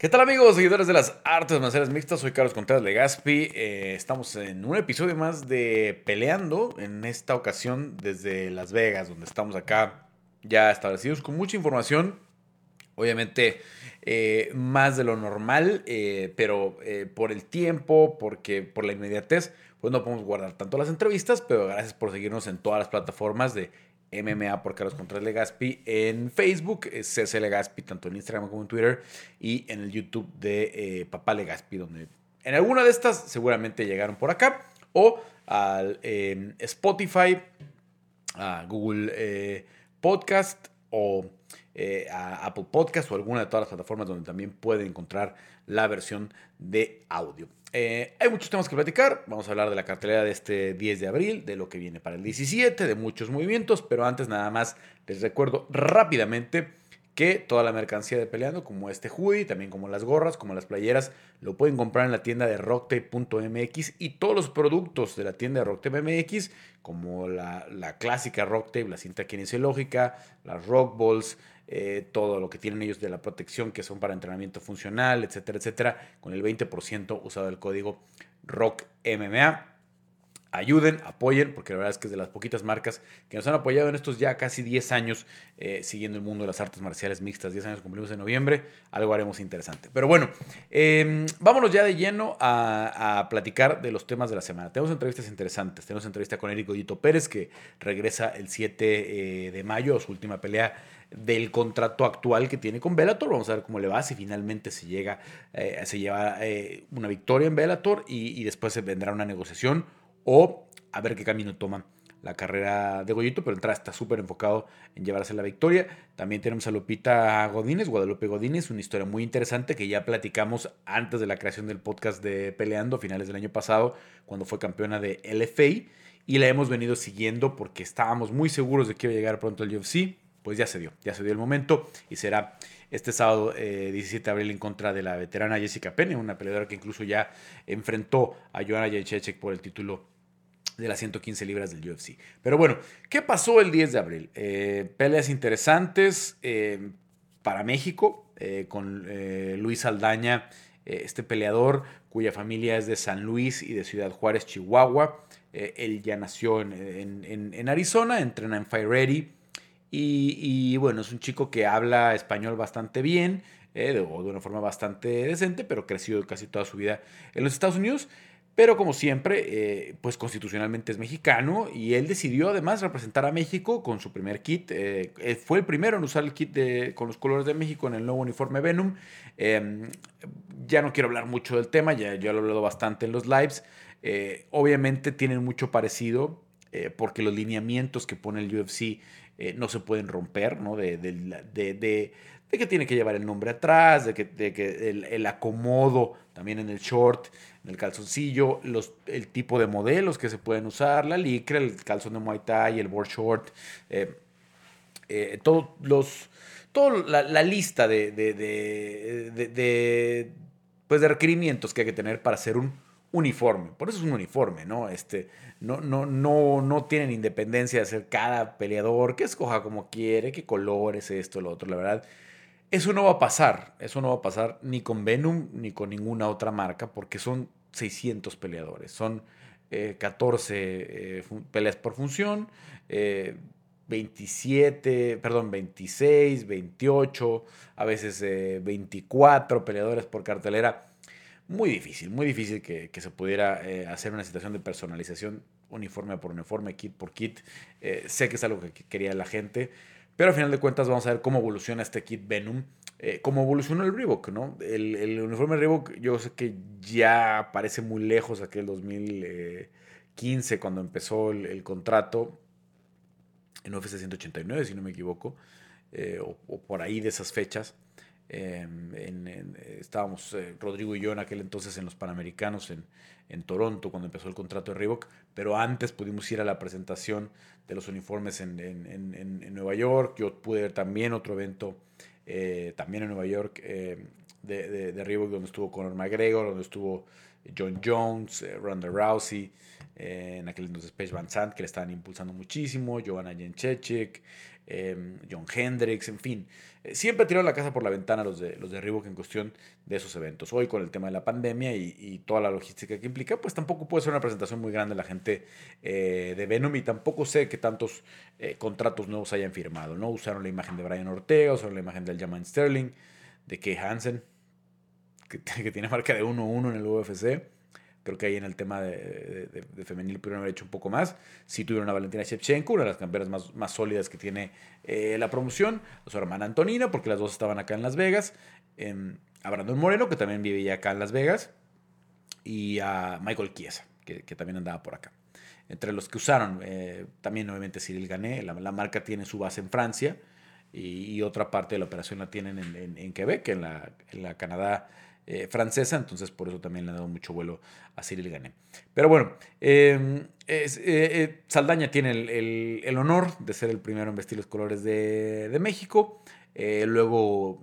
¿Qué tal amigos, seguidores de las artes marciales mixtas? Soy Carlos Contreras Legaspi. Eh, estamos en un episodio más de Peleando, en esta ocasión desde Las Vegas, donde estamos acá ya establecidos con mucha información. Obviamente eh, más de lo normal, eh, pero por el tiempo, porque por la inmediatez, pues no podemos guardar tanto las entrevistas, pero gracias por seguirnos en todas las plataformas de MMA por Carlos Contreras Legaspi en Facebook, CC Legaspi, tanto en Instagram como en Twitter, y en el YouTube de eh, Papá Legaspi, donde en alguna de estas seguramente llegaron por acá, o al Spotify, a Google eh, Podcast o eh, a Apple Podcast o alguna de todas las plataformas donde también pueden encontrar la versión de audio. Eh, hay muchos temas que platicar. Vamos a hablar de la cartelera de este 10 de abril, de lo que viene para el 17, de muchos movimientos, pero antes nada más les recuerdo rápidamente que toda la mercancía de Peleando, como este hoodie, también como las gorras, como las playeras, lo pueden comprar en la tienda de rocktape.mx y todos los productos de la tienda de rocktape.mx, como la, clásica rocktape, la cinta kinesiológica, las rock balls, eh, todo lo que tienen ellos de la protección que son para entrenamiento funcional, etcétera, etcétera, con el 20% usado el código ROCKMMA. Ayuden, apoyen, porque la verdad es que es de las poquitas marcas que nos han apoyado en estos ya casi 10 años eh, siguiendo el mundo de las artes marciales mixtas. 10 años cumplimos en noviembre, algo haremos interesante. Pero bueno, em, vámonos ya de lleno a, platicar de los temas de la semana. Tenemos entrevistas interesantes. Tenemos entrevista con Eric Goyito Pérez, que regresa el 7 eh, de mayo a su última pelea del contrato actual que tiene con Bellator. Vamos a ver cómo le va, si finalmente se llega, eh, se lleva una victoria en Bellator y, después se vendrá una negociación o a ver qué camino toma la carrera de Goyito, pero entra está súper enfocado en llevarse la victoria. También tenemos a Lupita Godínez, Guadalupe Godínez, una historia muy interesante que ya platicamos antes de la creación del podcast de Peleando, a finales del año pasado, cuando fue campeona de LFA, y la hemos venido siguiendo porque estábamos muy seguros de que iba a llegar pronto al UFC pues ya se dio, ya se dio el momento y será este sábado 17 eh, de abril en contra de la veterana Jessica Penne, una peleadora que incluso ya enfrentó a Joanna Jędrzejczyk por el título de las 115 libras del UFC. Pero bueno, ¿qué pasó el 10 de abril? Eh, peleas interesantes eh, para México con Luis Aldaña, este peleador cuya familia es de San Luis y de Ciudad Juárez, Chihuahua. él ya nació en, en Arizona, entrena en Fire Ready y, bueno, es un chico que habla español bastante bien, eh, de, una forma bastante decente, pero creció casi toda su vida en los Estados Unidos. Pero como siempre, eh, pues constitucionalmente es mexicano y él decidió además representar a México con su primer kit. Eh, fue el primero en usar el kit con los colores de México en el nuevo uniforme Venom. Em, ya no quiero hablar mucho del tema, ya yo lo he hablado bastante en los lives. obviamente tienen mucho parecido porque los lineamientos que pone el UFC eh, no se pueden romper, ¿no? De, que tiene que llevar el nombre atrás, de que el, acomodo también en el short, el calzoncillo, los, el tipo de modelos que se pueden usar, la licra, el calzón de Muay Thai, el board short, eh, eh, todos los, toda la, lista de, de, pues de requerimientos que hay que tener para hacer un uniforme. Por eso es un uniforme, ¿no? Este, no, no, no, no tienen independencia de hacer cada peleador que escoja como quiere, qué colores, esto, lo otro. La verdad, eso no va a pasar. Eso no va a pasar ni con Venom ni con ninguna otra marca porque son 600 peleadores. Son 14 eh, eh, peleas por función. 27, eh, perdón, 26, 28, a veces 24 peleadores por cartelera muy difícil, muy difícil que, se pudiera eh, hacer una situación de personalización uniforme por uniforme, kit por kit. Eh, sé que es algo que quería la gente, pero al final de cuentas vamos a ver cómo evoluciona este kit Venom, eh, cómo evolucionó el Reebok, ¿no? El, uniforme Reebok yo sé que ya parece muy lejos aquel 2015 cuando empezó el, contrato en UFC 189, si no me equivoco, o, o por ahí de esas fechas. Em, estábamos eh, Rodrigo y yo en aquel entonces en los Panamericanos en, en, Toronto cuando empezó el contrato de Reebok, pero antes pudimos ir a la presentación de los uniformes en, en Nueva York. Yo pude ver también otro evento eh, también en Nueva York eh, de, de, Reebok donde estuvo Conor McGregor, donde estuvo John Jones, Ronda Rousey, en aquel entonces Paige Van Sant que le estaban impulsando muchísimo, Giovanna Jędrzejczyk, em, John Hendricks, en fin. Eh, siempre tiraron la casa por la ventana los de, los de Reebok en cuestión de esos eventos. Hoy con el tema de la pandemia y, toda la logística que implica, pues tampoco puede ser una presentación muy grande la gente eh, de Venom y tampoco sé que tantos eh, contratos nuevos hayan firmado. ¿no? Usaron la imagen de Brian Ortega, usaron la imagen del Jaman Sterling, de Kay Hansen, que, que tiene marca de 1-1 en el UFC. Creo que ahí en el tema de, femenil pudieron haber hecho un poco más. Sí tuvieron a Valentina Shevchenko, una de las campeonas más, sólidas que tiene eh, la promoción. A su hermana Antonina, porque las dos estaban acá en Las Vegas. Eh, a Brandon Moreno, que también vivía acá en Las Vegas. Y a Michael Chiesa, que, también andaba por acá. Entre los que usaron, eh, también obviamente Cyril Gané. La, marca tiene su base en Francia. Y, otra parte de la operación la tienen en, Quebec, en en la Canadá eh, francesa, entonces por eso también le han dado mucho vuelo a Cyril Gané. Pero bueno, em, eh, eh, Saldaña tiene el, honor de ser el primero en vestir los colores de, México. luego,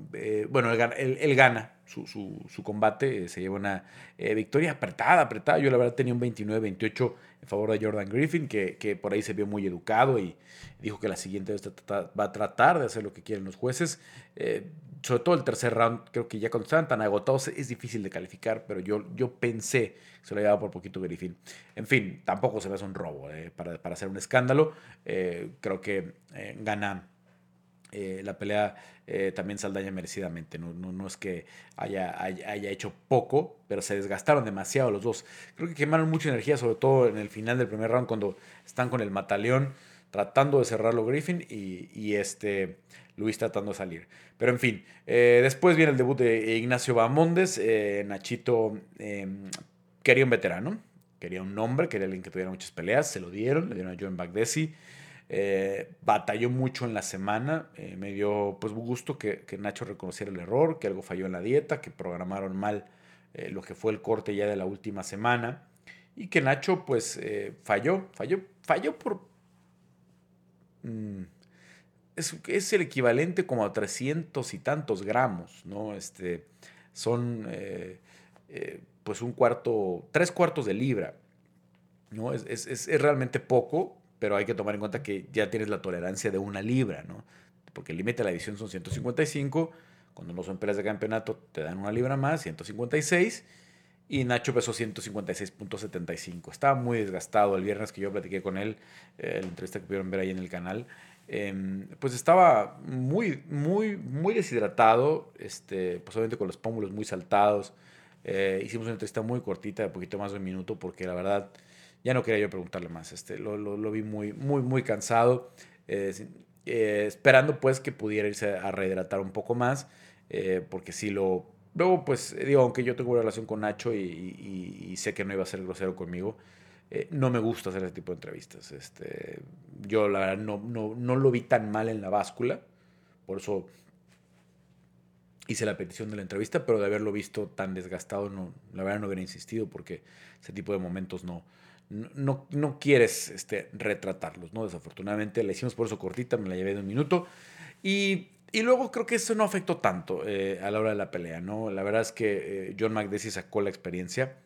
bueno, él, gana su, combate, se lleva una victoria apretada, apretada. Yo la verdad tenía un 29-28 en favor de Jordan Griffin, que, por ahí se vio muy educado y dijo que la siguiente vez va a tratar de hacer lo que quieren los jueces sobre todo el tercer round, creo que ya cuando estaban tan agotados es difícil de calificar, pero yo, yo pensé que se lo llevaba por poquito Griffin. En fin, tampoco se ve un robo eh, para, hacer un escándalo. Eh, creo que eh, gana la pelea también Saldaña merecidamente. No, no, es que haya, haya, hecho poco, pero se desgastaron demasiado los dos. Creo que quemaron mucha energía, sobre todo en el final del primer round, cuando están con el mataleón tratando de cerrarlo Griffin y, y este Luis tratando de salir. Pero en fin, eh, después viene el debut de Ignacio Bamondes. Eh, Nachito em, quería un veterano, quería un nombre, quería alguien que tuviera muchas peleas. Se lo dieron, le dieron a Joan Bagdesi. Eh, batalló mucho en la semana. me dio pues gusto que, Nacho reconociera el error, que algo falló en la dieta, que programaron mal lo que fue el corte ya de la última semana. Y que Nacho pues falló, falló, falló por... Mm, es, el equivalente como a 300 y tantos gramos, ¿no? Este, son eh, eh, pues un cuarto, tres cuartos de libra, ¿no? Es, es, realmente poco, pero hay que tomar en cuenta que ya tienes la tolerancia de una libra, ¿no? Porque el límite de la edición son 155, cuando no son peleas de campeonato te dan una libra más, 156, y Nacho pesó 156.75. Estaba muy desgastado el viernes que yo platiqué con él, eh, la entrevista que pudieron ver ahí en el canal. Em, pues estaba muy, muy, muy deshidratado, este, pues obviamente con los pómulos muy saltados. Eh, hicimos una entrevista muy cortita, de poquito más de un minuto, porque la verdad ya no quería yo preguntarle más. Este, lo, lo, vi muy, muy, muy cansado, eh, eh, esperando pues que pudiera irse a rehidratar un poco más, porque si lo... Luego, pues digo, aunque yo tengo una relación con Nacho y, y sé que no iba a ser grosero conmigo, eh, no me gusta hacer ese tipo de entrevistas. Este, yo la verdad no, no, lo vi tan mal en la báscula, por eso hice la petición de la entrevista, pero de haberlo visto tan desgastado, no, la verdad no hubiera insistido porque ese tipo de momentos no, no, no quieres este, retratarlos, ¿no? Desafortunadamente la hicimos por eso cortita, me la llevé de un minuto. Y, y luego creo que eso no afectó tanto eh, a la hora de la pelea, ¿no? La verdad es que eh, John McDessie sacó la experiencia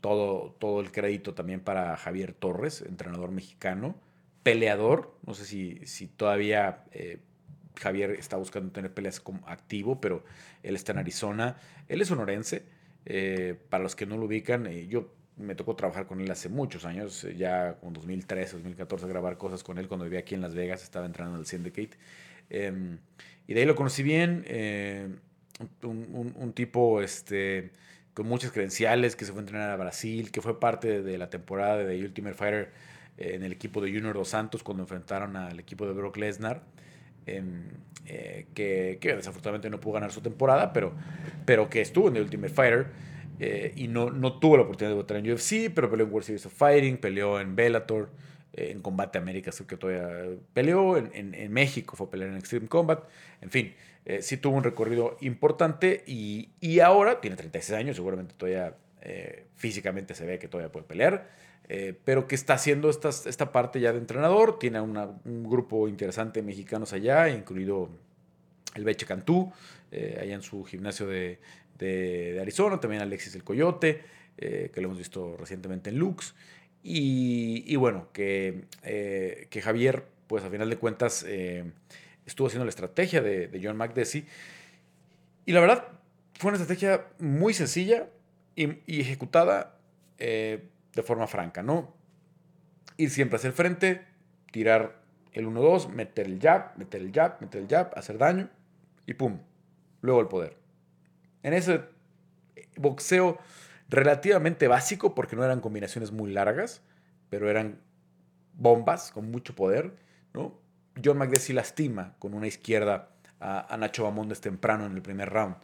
todo, todo el crédito también para Javier Torres, entrenador mexicano, peleador. No sé si, si todavía eh, Javier está buscando tener peleas como activo, pero él está en Arizona. Él es sonorense. Eh, para los que no lo ubican, eh, yo me tocó trabajar con él hace muchos años, ya con 2013, 2014, grabar cosas con él cuando vivía aquí en Las Vegas, estaba entrenando en el Syndicate. Em, y de ahí lo conocí bien, un, un, tipo este, con muchas credenciales, que se fue a entrenar a Brasil, que fue parte de la temporada de Ultimate Fighter eh, en el equipo de Junior Dos Santos cuando enfrentaron al equipo de Brock Lesnar. Em, eh, que, desafortunadamente no pudo ganar su temporada, pero, pero que estuvo en The Ultimate Fighter eh, y no, no tuvo la oportunidad de votar en UFC, pero peleó en World Series of Fighting, peleó en Bellator, en Combate América, que todavía peleó, en, en, México fue a pelear en Extreme Combat, en fin, eh, sí tuvo un recorrido importante y, y, ahora tiene 36 años, seguramente todavía eh, físicamente se ve que todavía puede pelear, eh, pero que está haciendo esta, esta parte ya de entrenador, tiene un grupo interesante de mexicanos allá, incluido el Beche Cantú, allá en su gimnasio de, de, Arizona, también Alexis el Coyote, que lo hemos visto recientemente en Lux, y, bueno, que, que Javier pues a final de cuentas eh, estuvo haciendo la estrategia de, John McDessie. Y la verdad, fue una estrategia muy sencilla y, ejecutada eh, de forma franca, ¿no? Ir siempre hacia el frente, tirar el 1-2, meter el jab, meter el jab, meter el jab, hacer daño y pum, luego el poder. En ese boxeo relativamente básico, porque no eran combinaciones muy largas, pero eran bombas con mucho poder, ¿no? John McDessie lastima con una izquierda a, Nacho Bamondes temprano en el primer round.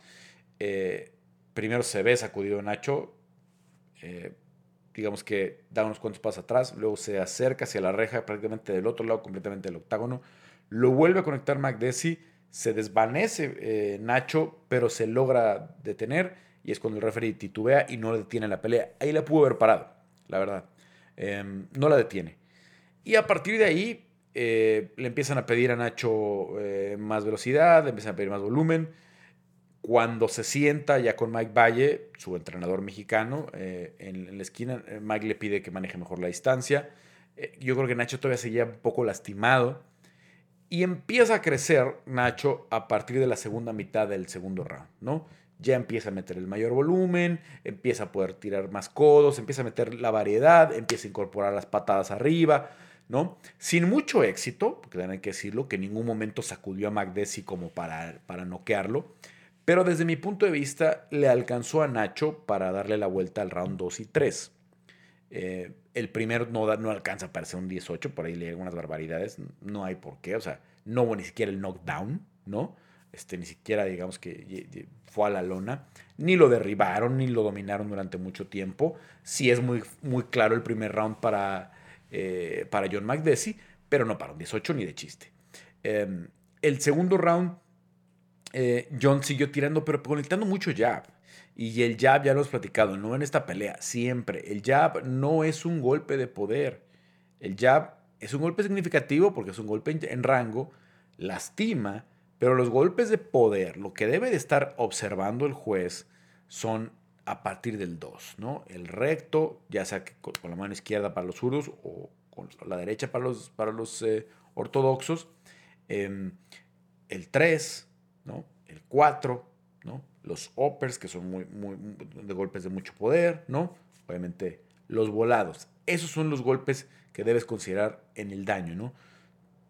Eh, primero se ve sacudido Nacho, eh, digamos que da unos cuantos pasos atrás, luego se acerca hacia la reja prácticamente del otro lado, completamente del octágono, lo vuelve a conectar McDessie, se desvanece eh, Nacho, pero se logra detener y es cuando el referee titubea y no detiene la pelea. Ahí la pudo haber parado, la verdad. Em, no la detiene. Y a partir de ahí eh, le empiezan a pedir a Nacho eh, más velocidad, le empiezan a pedir más volumen. Cuando se sienta ya con Mike Valle, su entrenador mexicano, eh, en, la esquina, Mike le pide que maneje mejor la distancia. yo creo que Nacho todavía seguía un poco lastimado. Y empieza a crecer Nacho a partir de la segunda mitad del segundo round, ¿no? Ya empieza a meter el mayor volumen, empieza a poder tirar más codos, empieza a meter la variedad, empieza a incorporar las patadas arriba, ¿no? Sin mucho éxito, porque hay que decirlo, que en ningún momento sacudió a McDessie como para, para noquearlo, pero desde mi punto de vista le alcanzó a Nacho para darle la vuelta al round 2 y 3. Eh, el primero no, no alcanza para ser un 18, por ahí le algunas barbaridades, no hay por qué, o sea, no hubo ni siquiera el knockdown, ¿no? Este, ni siquiera digamos que fue a la lona, ni lo derribaron, ni lo dominaron durante mucho tiempo. Sí es muy, muy claro el primer round para, eh, para John McDessie, pero no para un 18 ni de chiste. Em, el segundo round, eh, John siguió tirando, pero conectando mucho jab. Y el jab, ya lo hemos platicado, no en esta pelea, siempre. El jab no es un golpe de poder. El jab es un golpe significativo porque es un golpe en rango, lastima, pero los golpes de poder, lo que debe de estar observando el juez son a partir del 2, ¿no? El recto, ya sea con, la mano izquierda para los zurdos o con la derecha para los, para los eh, ortodoxos, em, el 3, ¿no? El 4, ¿no? Los uppers, que son muy, muy, de golpes de mucho poder, ¿no? Obviamente los volados. Esos son los golpes que debes considerar en el daño, ¿no?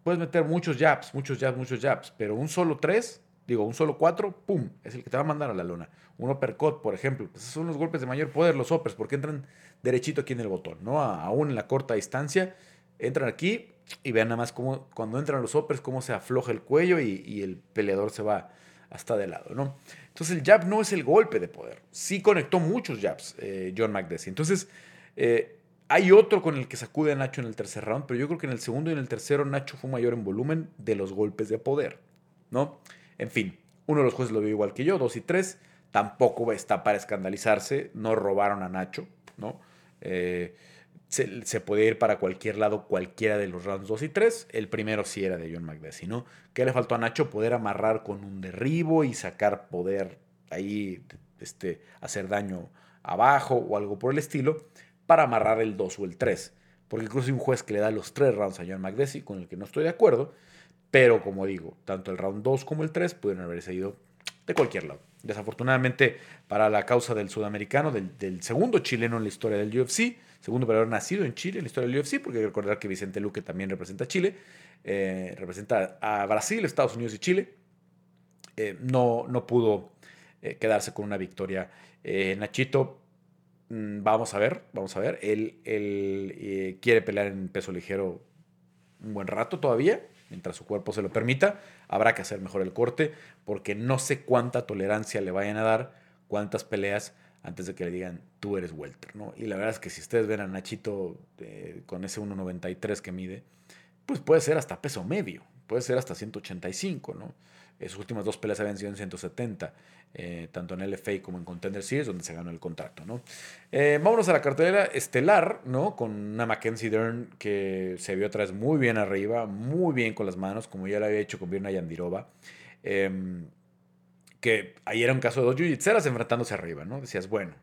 Puedes meter muchos jabs, muchos jabs, muchos jabs, pero un solo 3 digo, un solo 4, ¡pum! Es el que te va a mandar a la lona. Un uppercut, por ejemplo. Pues son los golpes de mayor poder, los uppers, porque entran derechito aquí en el botón, ¿no? Aún en la corta distancia, entran aquí y vean nada más cómo, cuando entran los uppers, cómo se afloja el cuello y, el peleador se va hasta de lado, ¿no? Entonces el jab no es el golpe de poder. Sí conectó muchos jabs eh, John McDessie. Entonces, eh, hay otro con el que sacude a Nacho en el tercer round, pero yo creo que en el segundo y en el tercero Nacho fue mayor en volumen de los golpes de poder, ¿no? En fin, uno de los jueces lo vio igual que yo, dos y tres. Tampoco está para escandalizarse, no robaron a Nacho, ¿no? Eh, se, puede ir para cualquier lado, cualquiera de los rounds 2 y 3. El primero sí era de John McDessie, ¿no? ¿Qué le faltó a Nacho? Poder amarrar con un derribo y sacar poder ahí, este, hacer daño abajo o algo por el estilo, para amarrar el 2 o el 3. Porque incluso hay un juez que le da los tres rounds a John McDessie, con el que no estoy de acuerdo, pero como digo, tanto el round 2 como el 3 pudieron haberse ido de cualquier lado. Desafortunadamente, para la causa del sudamericano, del, segundo chileno en la historia del UFC, segundo haber nacido en Chile en la historia del UFC, porque hay que recordar que Vicente Luque también representa a Chile, eh, representa a Brasil, Estados Unidos y Chile, eh, no, no pudo eh, quedarse con una victoria. Nachito, vamos a ver, vamos a ver, él, él quiere pelear en peso ligero un buen rato todavía mientras su cuerpo se lo permita. Habrá que hacer mejor el corte porque no sé cuánta tolerancia le vayan a dar, cuántas peleas antes de que le digan tú eres welter, ¿no? Y la verdad es que si ustedes ven a Nachito eh, con ese 1.93 que mide, pues puede ser hasta peso medio, puede ser hasta 185, ¿no? Sus últimas dos peleas habían sido en 170, eh, tanto en LFA como en Contender Series, donde se ganó el contrato. ¿no? Eh, vámonos a la cartelera estelar, ¿no? con una Mackenzie Dern que se vio atrás muy bien arriba, muy bien con las manos, como ya lo había hecho con Virna Yandirova. Em, que ahí era un caso de dos jiu-jitseras enfrentándose arriba, ¿no? Decías, bueno,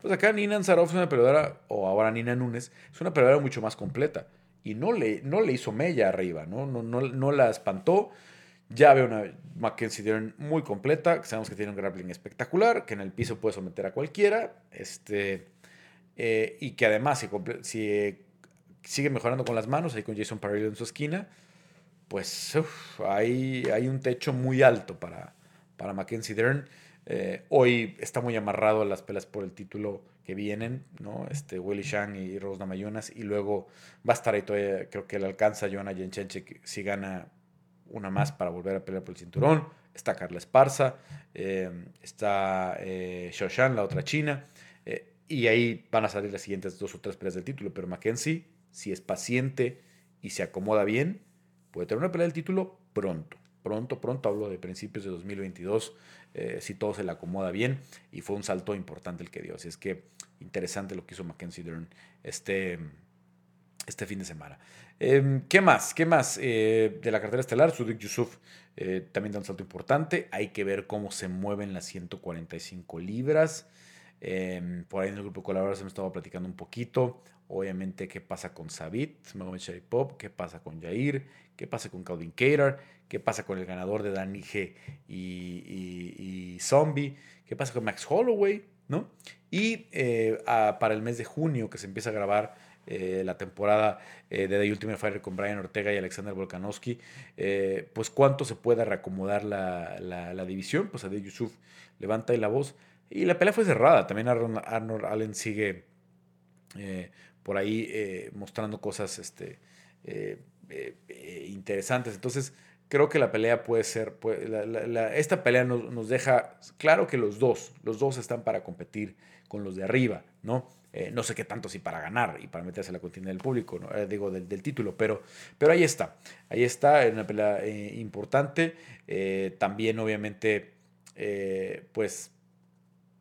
pues acá Nina Anzarov es una peleadora, o ahora Nina Nunes, es una peleadora mucho más completa. y no le, no le hizo mella arriba, ¿no? No, no, no la espantó. Ya ve una Mackenzie Dern muy completa, sabemos que tiene un grappling espectacular, que en el piso puede someter a cualquiera, este, eh, y que además si, eh, sigue mejorando con las manos, ahí con Jason Parillo en su esquina, pues hay, hay un techo muy alto para, para Mackenzie Dern. Eh, hoy está muy amarrado a las pelas por el título que vienen, ¿no? Este, Willy Shang y Rose Namayunas. Y luego va a estar ahí todavía, creo que le alcanza a Joana Yenchenche si gana una más para volver a pelear por el cinturón. Está Carla Esparza, eh, está eh, la otra china. Eh, y ahí van a salir las siguientes dos o tres peleas del título. Pero Mackenzie, si es paciente y se acomoda bien, puede tener una pelea del título pronto pronto, pronto, hablo de principios de 2022, eh, si todo se le acomoda bien, y fue un salto importante el que dio. Así es que interesante lo que hizo Mackenzie Dern este, este fin de semana. Em, ¿Qué más? ¿Qué más? Eh, de la cartera estelar, Sudik Yusuf eh, también da un salto importante. Hay que ver cómo se mueven las 145 libras. Em, por ahí en el grupo de colaboradores hemos estado platicando un poquito. Obviamente, qué pasa con Sabit, Magomed Pop, qué pasa con Jair, qué pasa con Calvin Cater, qué pasa con el ganador de Danny G y, Zombie, qué pasa con Max Holloway, ¿no? Y eh, para el mes de junio, que se empieza a grabar eh, la temporada eh, de The Ultimate Fighter con Brian Ortega y Alexander Volkanovski, pues cuánto se puede reacomodar la, la, división, pues de Yusuf levanta ahí la voz. Y la pelea fue cerrada, también Arnold Allen sigue por ahí eh, mostrando cosas este, eh, eh, interesantes. Entonces, creo que la pelea puede ser, esta pelea nos, deja claro que los dos, los dos están para competir con los de arriba, ¿no? No sé qué tanto si para ganar y para meterse la contienda del público, ¿no? digo, del, título, pero, pero ahí está, ahí está, en una pelea importante, también obviamente, pues,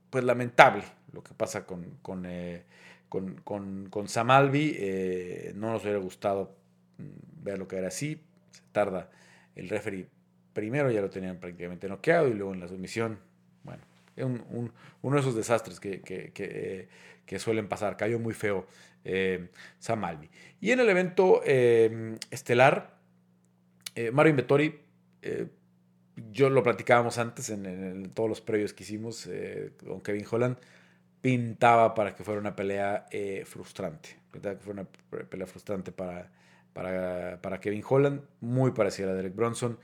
pues lamentable lo que pasa con, con con, con, con Samalvi. Eh, no nos hubiera gustado mm, ver lo que era así. Se tarda el referee. Primero ya lo tenían prácticamente noqueado y luego en la sumisión, uno de esos desastres que, que, que, suelen pasar. Cayó muy feo eh, Samalvi. Y en el evento eh, estelar, eh, Mario Invettori, yo lo platicábamos antes en, todos los previos que hicimos con Kevin Holland pintaba para que fuera una pelea eh, frustrante. Pintaba que fuera una pelea frustrante para, para, Kevin Holland, muy parecida a Derek Bronson.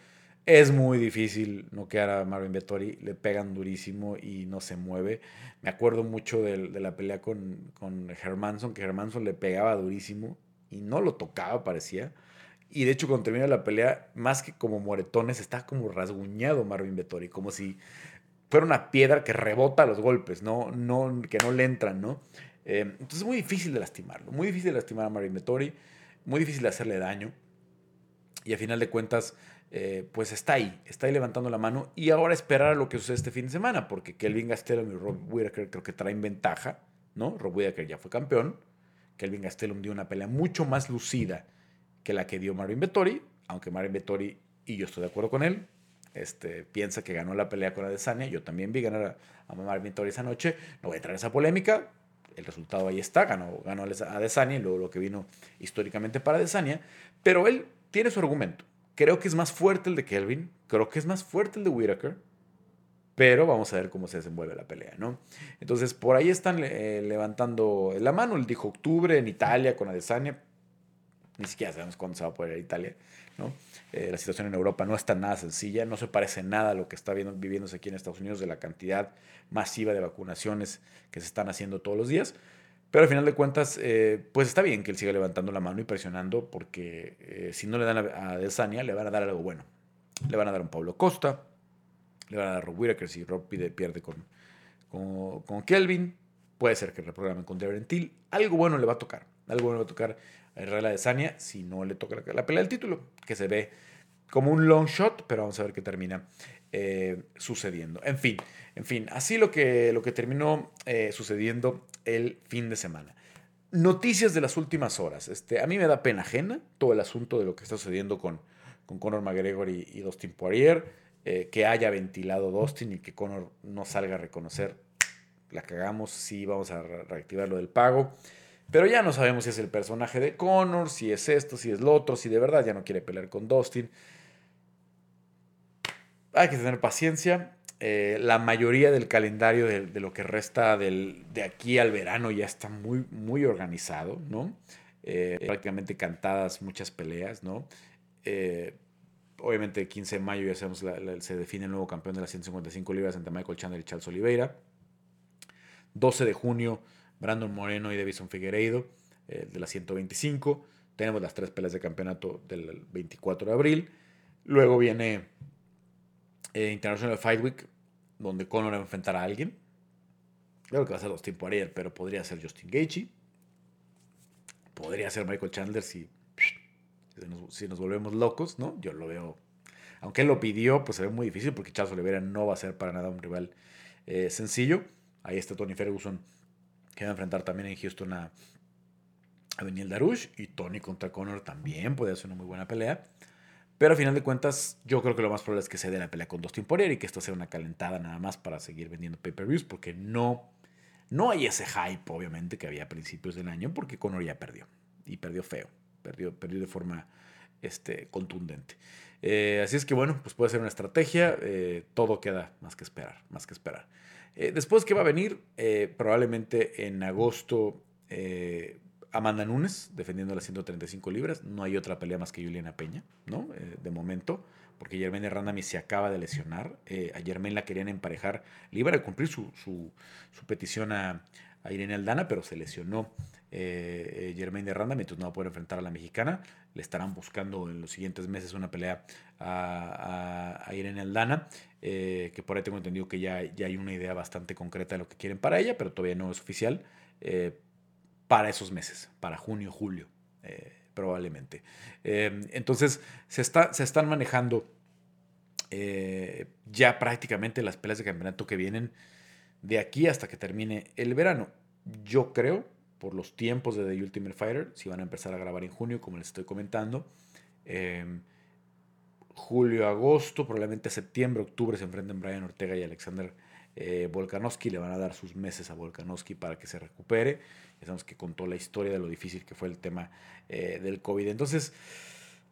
Es muy difícil noquear a Marvin Vettori, le pegan durísimo y no se mueve. Me acuerdo mucho de, la pelea con, con Hermanson, que Hermanson le pegaba durísimo y no lo tocaba, parecía. Y de hecho, cuando termina la pelea, más que como moretones, está como rasguñado Marvin Vettori, como si fuera una piedra que rebota los golpes, no, no, que no le entran, ¿no? Eh, entonces es muy difícil de lastimarlo, muy difícil de lastimar a Marin Vettori, muy difícil de hacerle daño. Y a final de cuentas, eh, pues está ahí, está ahí levantando la mano. Y ahora esperar a lo que sucede este fin de semana, porque Kelvin Gastelum y Rob Whittaker creo que traen ventaja, ¿no? Rob Whittaker ya fue campeón. Kelvin Gastelum dio una pelea mucho más lucida que la que dio Marvin Vettori, aunque Marvin Vettori, y yo estoy de acuerdo con él, este, piensa que ganó la pelea con Adesanya. Yo también vi ganar a, a Marvin esa noche. No voy a entrar en esa polémica. El resultado ahí está. Ganó, ganó a Adesanya y luego lo que vino históricamente para Adesanya. Pero él tiene su argumento. Creo que es más fuerte el de Kelvin. Creo que es más fuerte el de Whitaker. Pero vamos a ver cómo se desenvuelve la pelea, ¿no? Entonces, por ahí están eh, levantando la mano. Él dijo octubre en Italia con Adesanya. Ni siquiera sabemos cuándo se va a poder ir a Italia, ¿no? Eh, la situación en Europa no está nada sencilla, no se parece nada a lo que está viviéndose aquí en Estados Unidos de la cantidad masiva de vacunaciones que se están haciendo todos los días. Pero al final de cuentas, eh, pues está bien que él siga levantando la mano y presionando, porque eh, si no le dan a, Desania, le van a dar algo bueno. Le van a dar a un Pablo Costa, le van a dar a Rob Whittaker si Rob pierde con, con, Kelvin. Puede ser que reprogramen con Till. Algo bueno le va a tocar. Algo bueno le va a tocar Herrera de Sania si no le toca la, pelea del título, que se ve como un long shot, pero vamos a ver qué termina eh, sucediendo. En fin, en fin, así lo que, lo que terminó sucediendo el fin de semana. Noticias de las últimas horas. Este, a mí me da pena ajena todo el asunto de lo que está sucediendo con, con Conor McGregor y, y Dustin Poirier. Eh, que haya ventilado Dustin y que Conor no salga a reconocer. La cagamos, sí, vamos a reactivar lo del pago. Pero ya no sabemos si es el personaje de Connor, si es esto, si es lo otro, si de verdad ya no quiere pelear con Dustin. Hay que tener paciencia. Eh, la mayoría del calendario de, lo que resta del, de aquí al verano ya está muy, muy organizado, ¿no? Eh, prácticamente cantadas muchas peleas, ¿no? Eh, obviamente el 15 de mayo ya se define el nuevo campeón de las 155 libras entre Michael Chandler y Charles Oliveira. 12 de junio, Brandon Moreno y Davison Figueiredo, de las 125. Tenemos las tres peleas de campeonato del 24 de abril. Luego viene eh, International Fight Week, donde Conor va a enfrentar a alguien. Creo que va a ser Dustin Poirier, pero podría ser Justin Gaethje. Podría ser Michael Chandler si, si, nos, volvemos locos, ¿no? Yo lo veo. Aunque él lo pidió, pues se ve muy difícil porque Charles Oliveira no va a ser para nada un rival eh, sencillo. Ahí está Tony Ferguson, que va a enfrentar también en Houston a, a Daniel Darush. Y Tony contra Conor también puede ser una muy buena pelea. Pero al final de cuentas, yo creo que lo más probable es que se dé la pelea con Dustin Poirier y que esto sea una calentada nada más para seguir vendiendo pay-per-views, porque no, no hay ese hype, obviamente, que había a principios del año, porque Conor ya perdió. Y perdió feo. Perdió, perdió de forma este, contundente. Eh, así es que bueno, pues puede ser una estrategia. Eh, todo queda más que esperar, más que esperar. Eh, después, ¿qué va a venir? probablemente en agosto Amanda Nunes defendiendo las 135 libras. No hay otra pelea más que Juliana Peña, ¿no? Eh, de momento, porque Germaine Randami se acaba de lesionar. Eh, a Germaine la querían emparejar. Le iban a cumplir su, petición a, Irene Aldana, pero se lesionó eh, Germaine de Randami, entonces no va a poder enfrentar a la mexicana. Le estarán buscando en los siguientes meses una pelea a, Irene Aldana, que por ahí tengo entendido que ya, ya hay una idea bastante concreta de lo que quieren para ella, pero todavía no es oficial para esos meses, para junio, julio, eh, probablemente. Em, entonces, se, está, se están manejando eh, ya prácticamente las peleas de campeonato que vienen de aquí hasta que termine el verano. Yo creo, por los tiempos de The Ultimate Fighter, si van a empezar a grabar en junio, como les estoy comentando. Em, julio, agosto, probablemente septiembre, octubre se enfrenten Brian Ortega y Alexander eh, Volkanovski. Le van a dar sus meses a Volkanovski para que se recupere. Sabemos que contó la historia de lo difícil que fue el tema eh, del COVID. Entonces,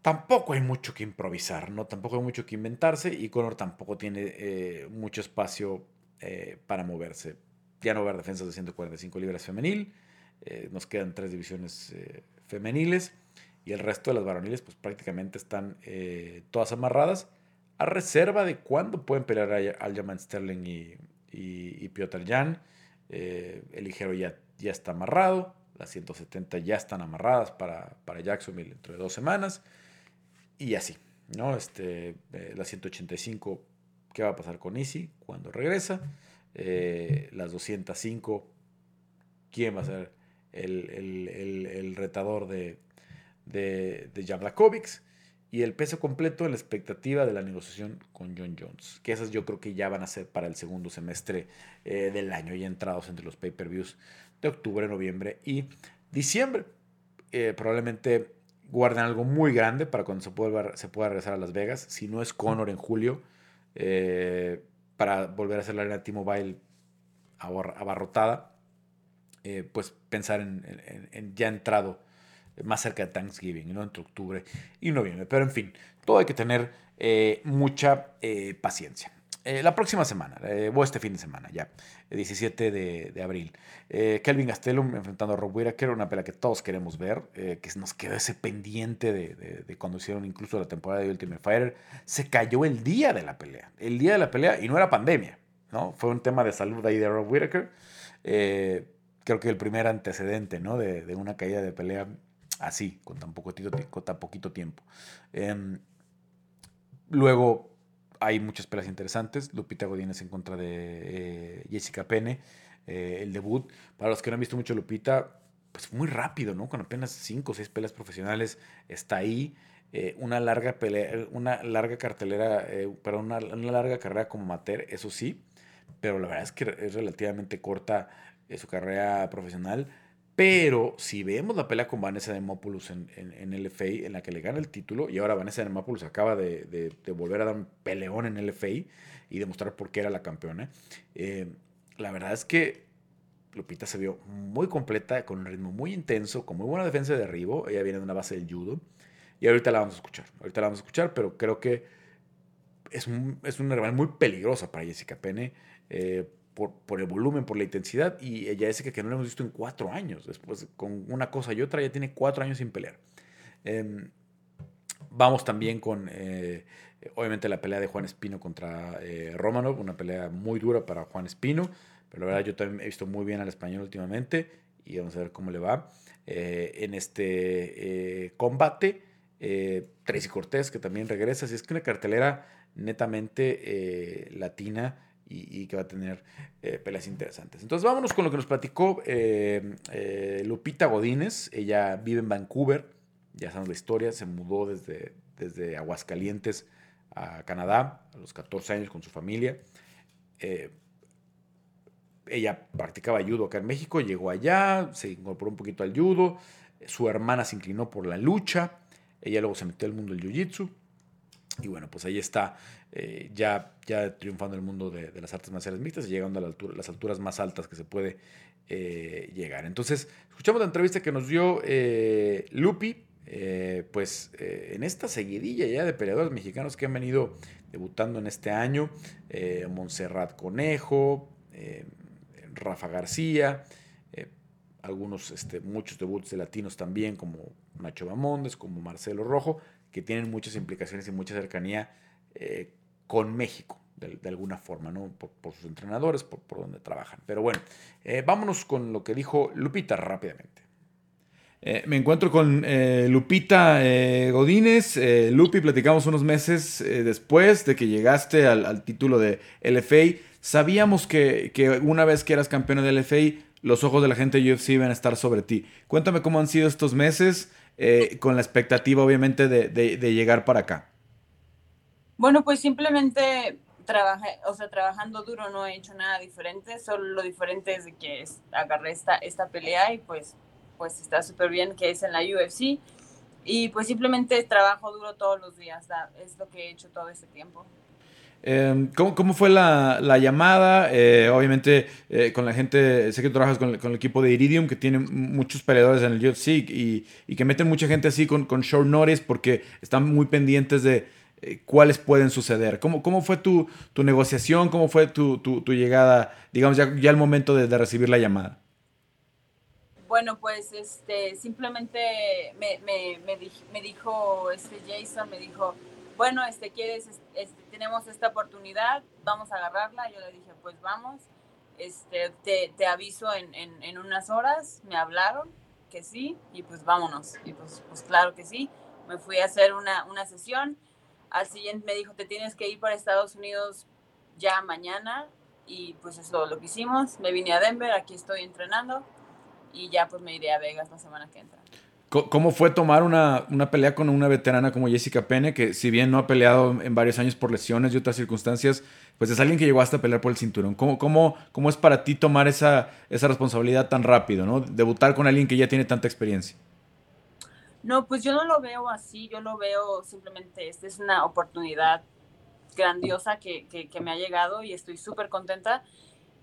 tampoco hay mucho que improvisar, ¿no? Tampoco hay mucho que inventarse y Conor tampoco tiene eh, mucho espacio eh, para moverse. Ya no va a haber defensas de 145 libras femenil. nos quedan tres divisiones femeniles y el resto de las varoniles pues prácticamente están todas amarradas a reserva de cuándo pueden pelear a Aljamain Sterling y, y, Piotr Jan. el ligero ya ya está amarrado, las 170 ya están amarradas para, para Jacksonville dentro de dos semanas y así, ¿no? Este, eh, la 185, ¿qué va a pasar con Easy cuando regresa? Eh, las 205, ¿quién va a ser el, retador de, de, de Y el peso completo en la expectativa de la negociación con John Jones. Que esas yo creo que ya van a ser para el segundo semestre eh, del año, ya entrados entre los pay-per-views de octubre, noviembre y diciembre. Eh, probablemente guarden algo muy grande para cuando se pueda, se pueda regresar a Las Vegas. Si no es Conor en julio, eh, para volver a hacer la arena T-Mobile abarrotada, pues pensar en, ya entrado más cerca de Thanksgiving, ¿no? entre octubre y noviembre. Pero en fin, todo hay que tener mucha paciencia. Eh, la próxima semana, eh, o este fin de semana ya, el 17 de, abril. Eh, Kelvin Gastelum enfrentando a Rob Whittaker, una pelea que todos queremos ver, que nos quedó ese pendiente de, cuando hicieron incluso la temporada de Ultimate Fighter. Se cayó el día de la pelea, el día de la pelea, y no era pandemia, ¿no? Fue un tema de salud ahí de Rob Whittaker. creo que el primer antecedente, ¿no? De, una caída de pelea así, con tan tan poquito tiempo. Em, luego hay muchas peleas interesantes. Lupita Godínez en contra de eh, Jessica Pene. Eh, el debut. Para los que no han visto mucho Lupita, pues muy rápido, ¿no? Con apenas 5 o 6 peleas profesionales está ahí. Eh, una larga pelea, una larga cartelera, perdón, una, una, larga carrera como amateur, eso sí. Pero la verdad es que es relativamente corta su carrera profesional pero si vemos la pelea con Vanessa Demopoulos en, en, en LFA, en la que le gana el título, y ahora Vanessa Demopoulos acaba de, volver a dar un peleón en LFA y demostrar por qué era la campeona, eh, la verdad es que Lupita se vio muy completa, con un ritmo muy intenso, con muy buena defensa de derribo. Ella viene de una base del judo. Y ahorita la vamos a escuchar. Ahorita la vamos a escuchar, pero creo que es, es una rival muy peligrosa para Jessica Pene. Eh, por, por, el volumen, por la intensidad, y ella Jessica que no la hemos visto en cuatro años. Después, con una cosa y otra, ya tiene cuatro años sin pelear. Em, vamos también con, eh, obviamente, la pelea de Juan Espino contra eh, Romanov, una pelea muy dura para Juan Espino. Pero la verdad yo también he visto muy bien al español últimamente y vamos a ver cómo le va eh, en este eh, combate. Tracy Cortés, que también regresa. Así es que una cartelera netamente latina y, que va a tener peleas interesantes. Entonces vámonos con lo que nos platicó Lupita Godínez. Ella vive en Vancouver, ya sabemos la historia, se mudó desde, desde Aguascalientes a Canadá a los 14 años con su familia ella practicaba judo acá en México, llegó allá, se incorporó un poquito al judo, su hermana se inclinó por la lucha, ella luego se metió al mundo del jiu-jitsu, y bueno, pues ahí está, eh, ya, ya triunfando el mundo de, las artes marciales mixtas y llegando a las alturas más altas que se puede eh, llegar. Entonces, escuchamos la entrevista que nos dio eh, Lupi, pues en esta seguidilla ya de peleadores mexicanos que han venido debutando en este año, Montserrat Conejo, Rafa García, algunos, este, muchos debuts de latinos también, como Nacho Bamondes, como Marcelo Rojo, que tienen muchas implicaciones y mucha cercanía eh, con México, de, alguna forma, ¿no? Por, sus entrenadores, por, donde trabajan. Pero bueno, eh, vámonos con lo que dijo Lupita rápidamente. me encuentro con Lupita Godínez. Lupi, platicamos unos meses después de que llegaste al, título de LFA. Sabíamos que, una vez que eras campeón del LFA, los ojos de la gente de UFC iban a estar sobre ti. Cuéntame cómo han sido estos meses, eh, con la expectativa obviamente de, llegar para acá. Bueno, pues simplemente trabajé, o sea, trabajando duro no he hecho nada diferente, solo lo diferente es que agarré esta, esta pelea y pues, pues está súper bien que es en la UFC y pues simplemente trabajo duro todos los días, es lo que he hecho todo este tiempo. Em, ¿cómo, fue la, llamada? Eh, obviamente, eh, con la gente, sé que trabajas con, el equipo de Iridium, que tiene muchos peleadores en el UFC y, que meten mucha gente así con, short notice porque están muy pendientes de eh, cuáles pueden suceder. ¿Cómo, fue tu, negociación? ¿Cómo fue tu, llegada, digamos, ya, ya el momento de, recibir la llamada? Bueno, pues este, simplemente me, me dijo este Jason, me dijo, bueno, este, quieres, este, tenemos esta oportunidad, vamos a agarrarla. Yo le dije, pues vamos, este, te, te aviso en, en, en, unas horas. Me hablaron que sí y pues vámonos. Y pues, pues claro que sí. Me fui a hacer una, una sesión. Al siguiente me dijo, te tienes que ir para Estados Unidos ya mañana. Y pues eso lo que hicimos. Me vine a Denver, aquí estoy entrenando. Y ya pues me iré a Vegas la semana que entra. ¿Cómo fue tomar una, pelea con una veterana como Jessica Pene, que si bien no ha peleado en varios años por lesiones y otras circunstancias, pues es alguien que llegó hasta pelear por el cinturón? ¿Cómo, cómo, cómo es para ti tomar esa, esa responsabilidad tan rápido, ¿no? Debutar con alguien que ya tiene tanta experiencia. No, pues yo no lo veo así, yo lo veo simplemente, esta es una oportunidad grandiosa que, que me ha llegado y estoy súper contenta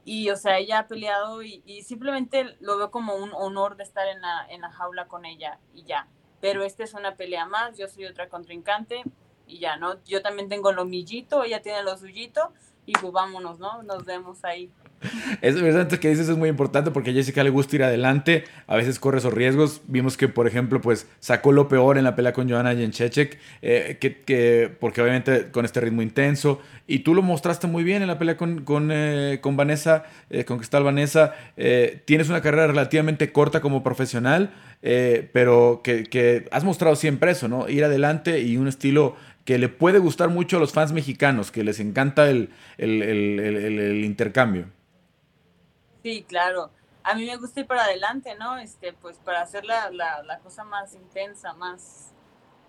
y o sea, ella ha peleado y, simplemente lo veo como un honor de estar en la, en la jaula con ella y ya. Pero esta es una pelea más, yo soy otra contrincante y ya, ¿no? Yo también tengo lo millito, ella tiene lo suyito y pues vámonos, ¿no? Nos vemos ahí. Eso que dices es muy importante porque a Jessica le gusta ir adelante, a veces corre esos riesgos. Vimos que, por ejemplo, pues sacó lo peor en la pelea con Joanna Jędrzejczyk, eh, que, que, porque obviamente con este ritmo intenso, y tú lo mostraste muy bien en la pelea con, con, eh, con Vanessa, eh, con Cristal Vanessa. tienes una carrera relativamente corta como profesional, pero que, que has mostrado siempre eso, ¿no? Ir adelante y un estilo que le puede gustar mucho a los fans mexicanos, que les encanta el, el, el intercambio. Sí, claro. A mí me gusta ir para adelante, ¿no? Este, pues para hacer la, la, la cosa más intensa, más,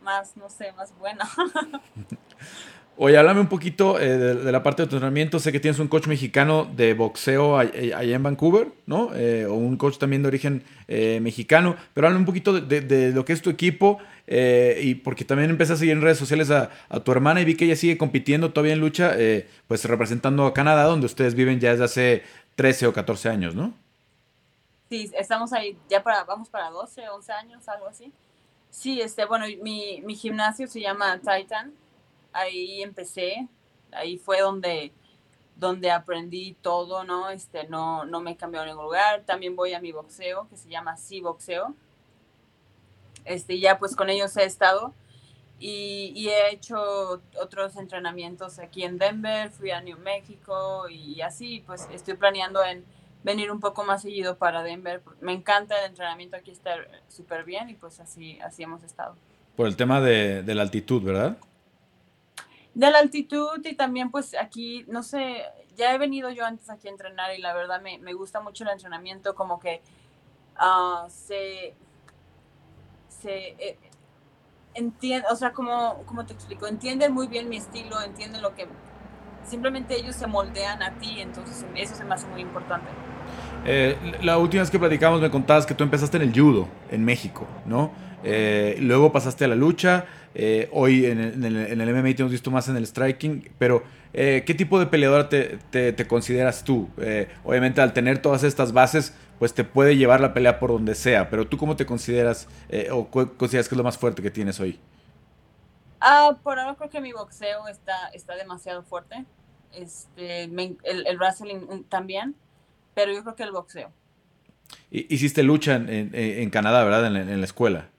más, no sé, más buena. Oye, háblame un poquito eh, de, la parte de tu entrenamiento. Sé que tienes un coach mexicano de boxeo eh, allá en Vancouver, ¿no? Eh, o un coach también de origen mexicano. Pero háblame un poquito de, lo que es tu equipo. y porque también empecé a seguir en redes sociales a, a, tu hermana y vi que ella sigue compitiendo todavía en lucha, pues representando a Canadá, donde ustedes viven ya desde hace 13 o 14 años, ¿no? Sí, estamos ahí, ya para, vamos para 12, 11 años, algo así. Sí, este, bueno, mi, gimnasio se llama Titan. Ahí empecé, ahí fue donde, donde aprendí todo, ¿no? Este, no, no me cambió a ningún lugar. También voy a mi boxeo, que se llama Sí Boxeo. Este, ya pues con ellos he estado y, y, he hecho otros entrenamientos aquí en Denver, fui a New México y así, pues estoy planeando en venir un poco más seguido para Denver. Me encanta el entrenamiento aquí, está súper bien y pues así, así hemos estado. Por el tema de, de, la altitud, ¿verdad? De la altitud y también pues aquí, no sé, ya he venido yo antes aquí a entrenar y la verdad me, me gusta mucho el entrenamiento, como que uh, se... se eh, entiende, o sea, como, como te explico, entienden muy bien mi estilo, entienden lo que... Simplemente ellos se moldean a ti, entonces eso se me hace muy importante. Eh, la última vez que platicamos me contabas que tú empezaste en el judo en México, ¿no? Eh, luego pasaste a la lucha, eh, hoy en el, en, el, MMA te hemos visto más en el striking, pero ¿qué tipo de peleadora te, te, consideras tú? obviamente al tener todas estas bases, pues te puede llevar la pelea por donde sea, pero tú cómo te consideras o consideras que es lo más fuerte que tienes hoy? Ah, por ahora creo que mi boxeo está, está demasiado fuerte, este, el, el wrestling también pero yo creo que el boxeo. Hiciste lucha en, Canadá, ¿verdad? En, la escuela.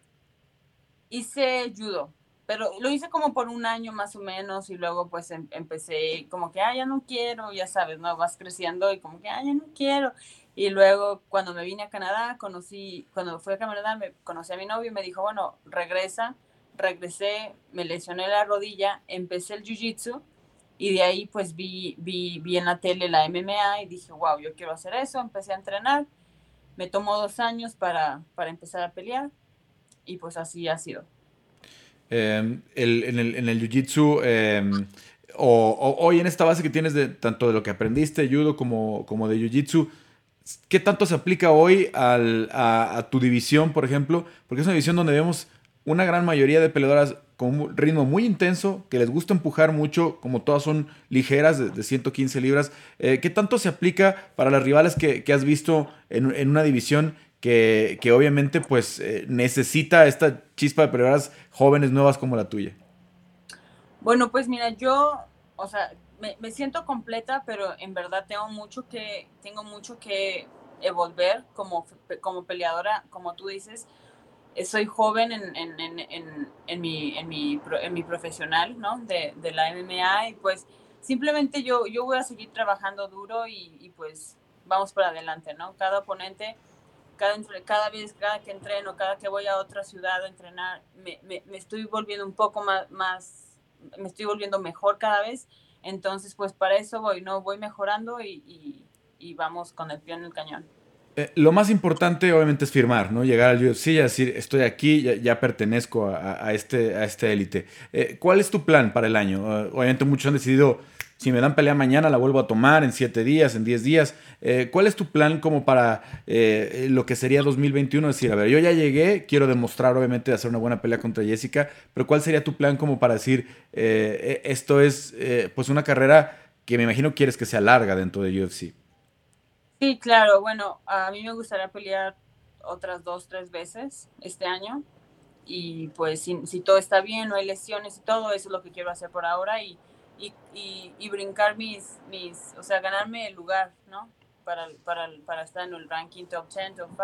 Hice judo, pero lo hice como por un año más o menos y luego pues em, empecé como que, ah, ya no quiero, ya sabes, ¿no? Vas creciendo y como que, ah, ya no quiero. Y luego cuando me vine a Canadá, conocí, cuando fui a Canadá, me conocí a mi novio y me dijo, bueno, regresa. Regresé, me lesioné la rodilla, empecé el jiu-jitsu y de ahí pues vi, vi, vi en la tele la MMA y dije, wow, yo quiero hacer eso. Empecé a entrenar. Me tomó dos años para, para empezar a pelear y pues así ha sido. Em, el, en el, en el Jiu-Jitsu, em, o, hoy en esta base que tienes de tanto de lo que aprendiste judo como, como de Jiu-Jitsu, ¿qué tanto se aplica hoy al, a, tu división, por ejemplo? Porque es una división donde vemos una gran mayoría de peleadoras con un ritmo muy intenso, que les gusta empujar mucho, como todas son ligeras, de, 115 libras. Eh, ¿Qué tanto se aplica para las rivales que, has visto en, una división que, obviamente pues eh, necesita esta chispa de peleadoras jóvenes nuevas como la tuya? Bueno, pues mira, yo, o sea, me, me, siento completa, pero en verdad tengo mucho que, tengo mucho que evolver como, como peleadora, como tú dices soy joven en, en, en, en, mi, mi, mi profesional, ¿no? De, de, la MMA y pues simplemente yo, yo voy a seguir trabajando duro y, y pues vamos para adelante, ¿no? Cada oponente, cada, cada vez, cada que entreno, cada que voy a otra ciudad a entrenar, me, me, me estoy volviendo un poco más, más, me estoy volviendo mejor cada vez. Entonces, pues para eso voy, ¿no? Voy mejorando y, y, y vamos con el pie en el cañón. Eh, lo más importante obviamente es firmar, ¿no? Llegar al UFC y decir, estoy aquí, ya, pertenezco a, este a este élite. Eh, ¿Cuál es tu plan para el año? Uh, obviamente muchos han decidido, si me dan pelea mañana, la vuelvo a tomar en siete días, en diez días. Eh, ¿Cuál es tu plan como para lo que sería 2021? Decir, a ver, yo ya llegué, quiero demostrar obviamente hacer una buena pelea contra Jessica, pero ¿cuál sería tu plan como para decir, esto es pues una carrera que me imagino quieres que sea larga dentro de UFC? Sí, claro. Bueno, a mí me gustaría pelear otras dos, tres veces este año. Y pues si, todo está bien, no hay lesiones y todo, eso es lo que quiero hacer por ahora y, y, brincar mis, mis, o sea, ganarme el lugar, ¿no? Para, para, para estar en el ranking top 10, top 5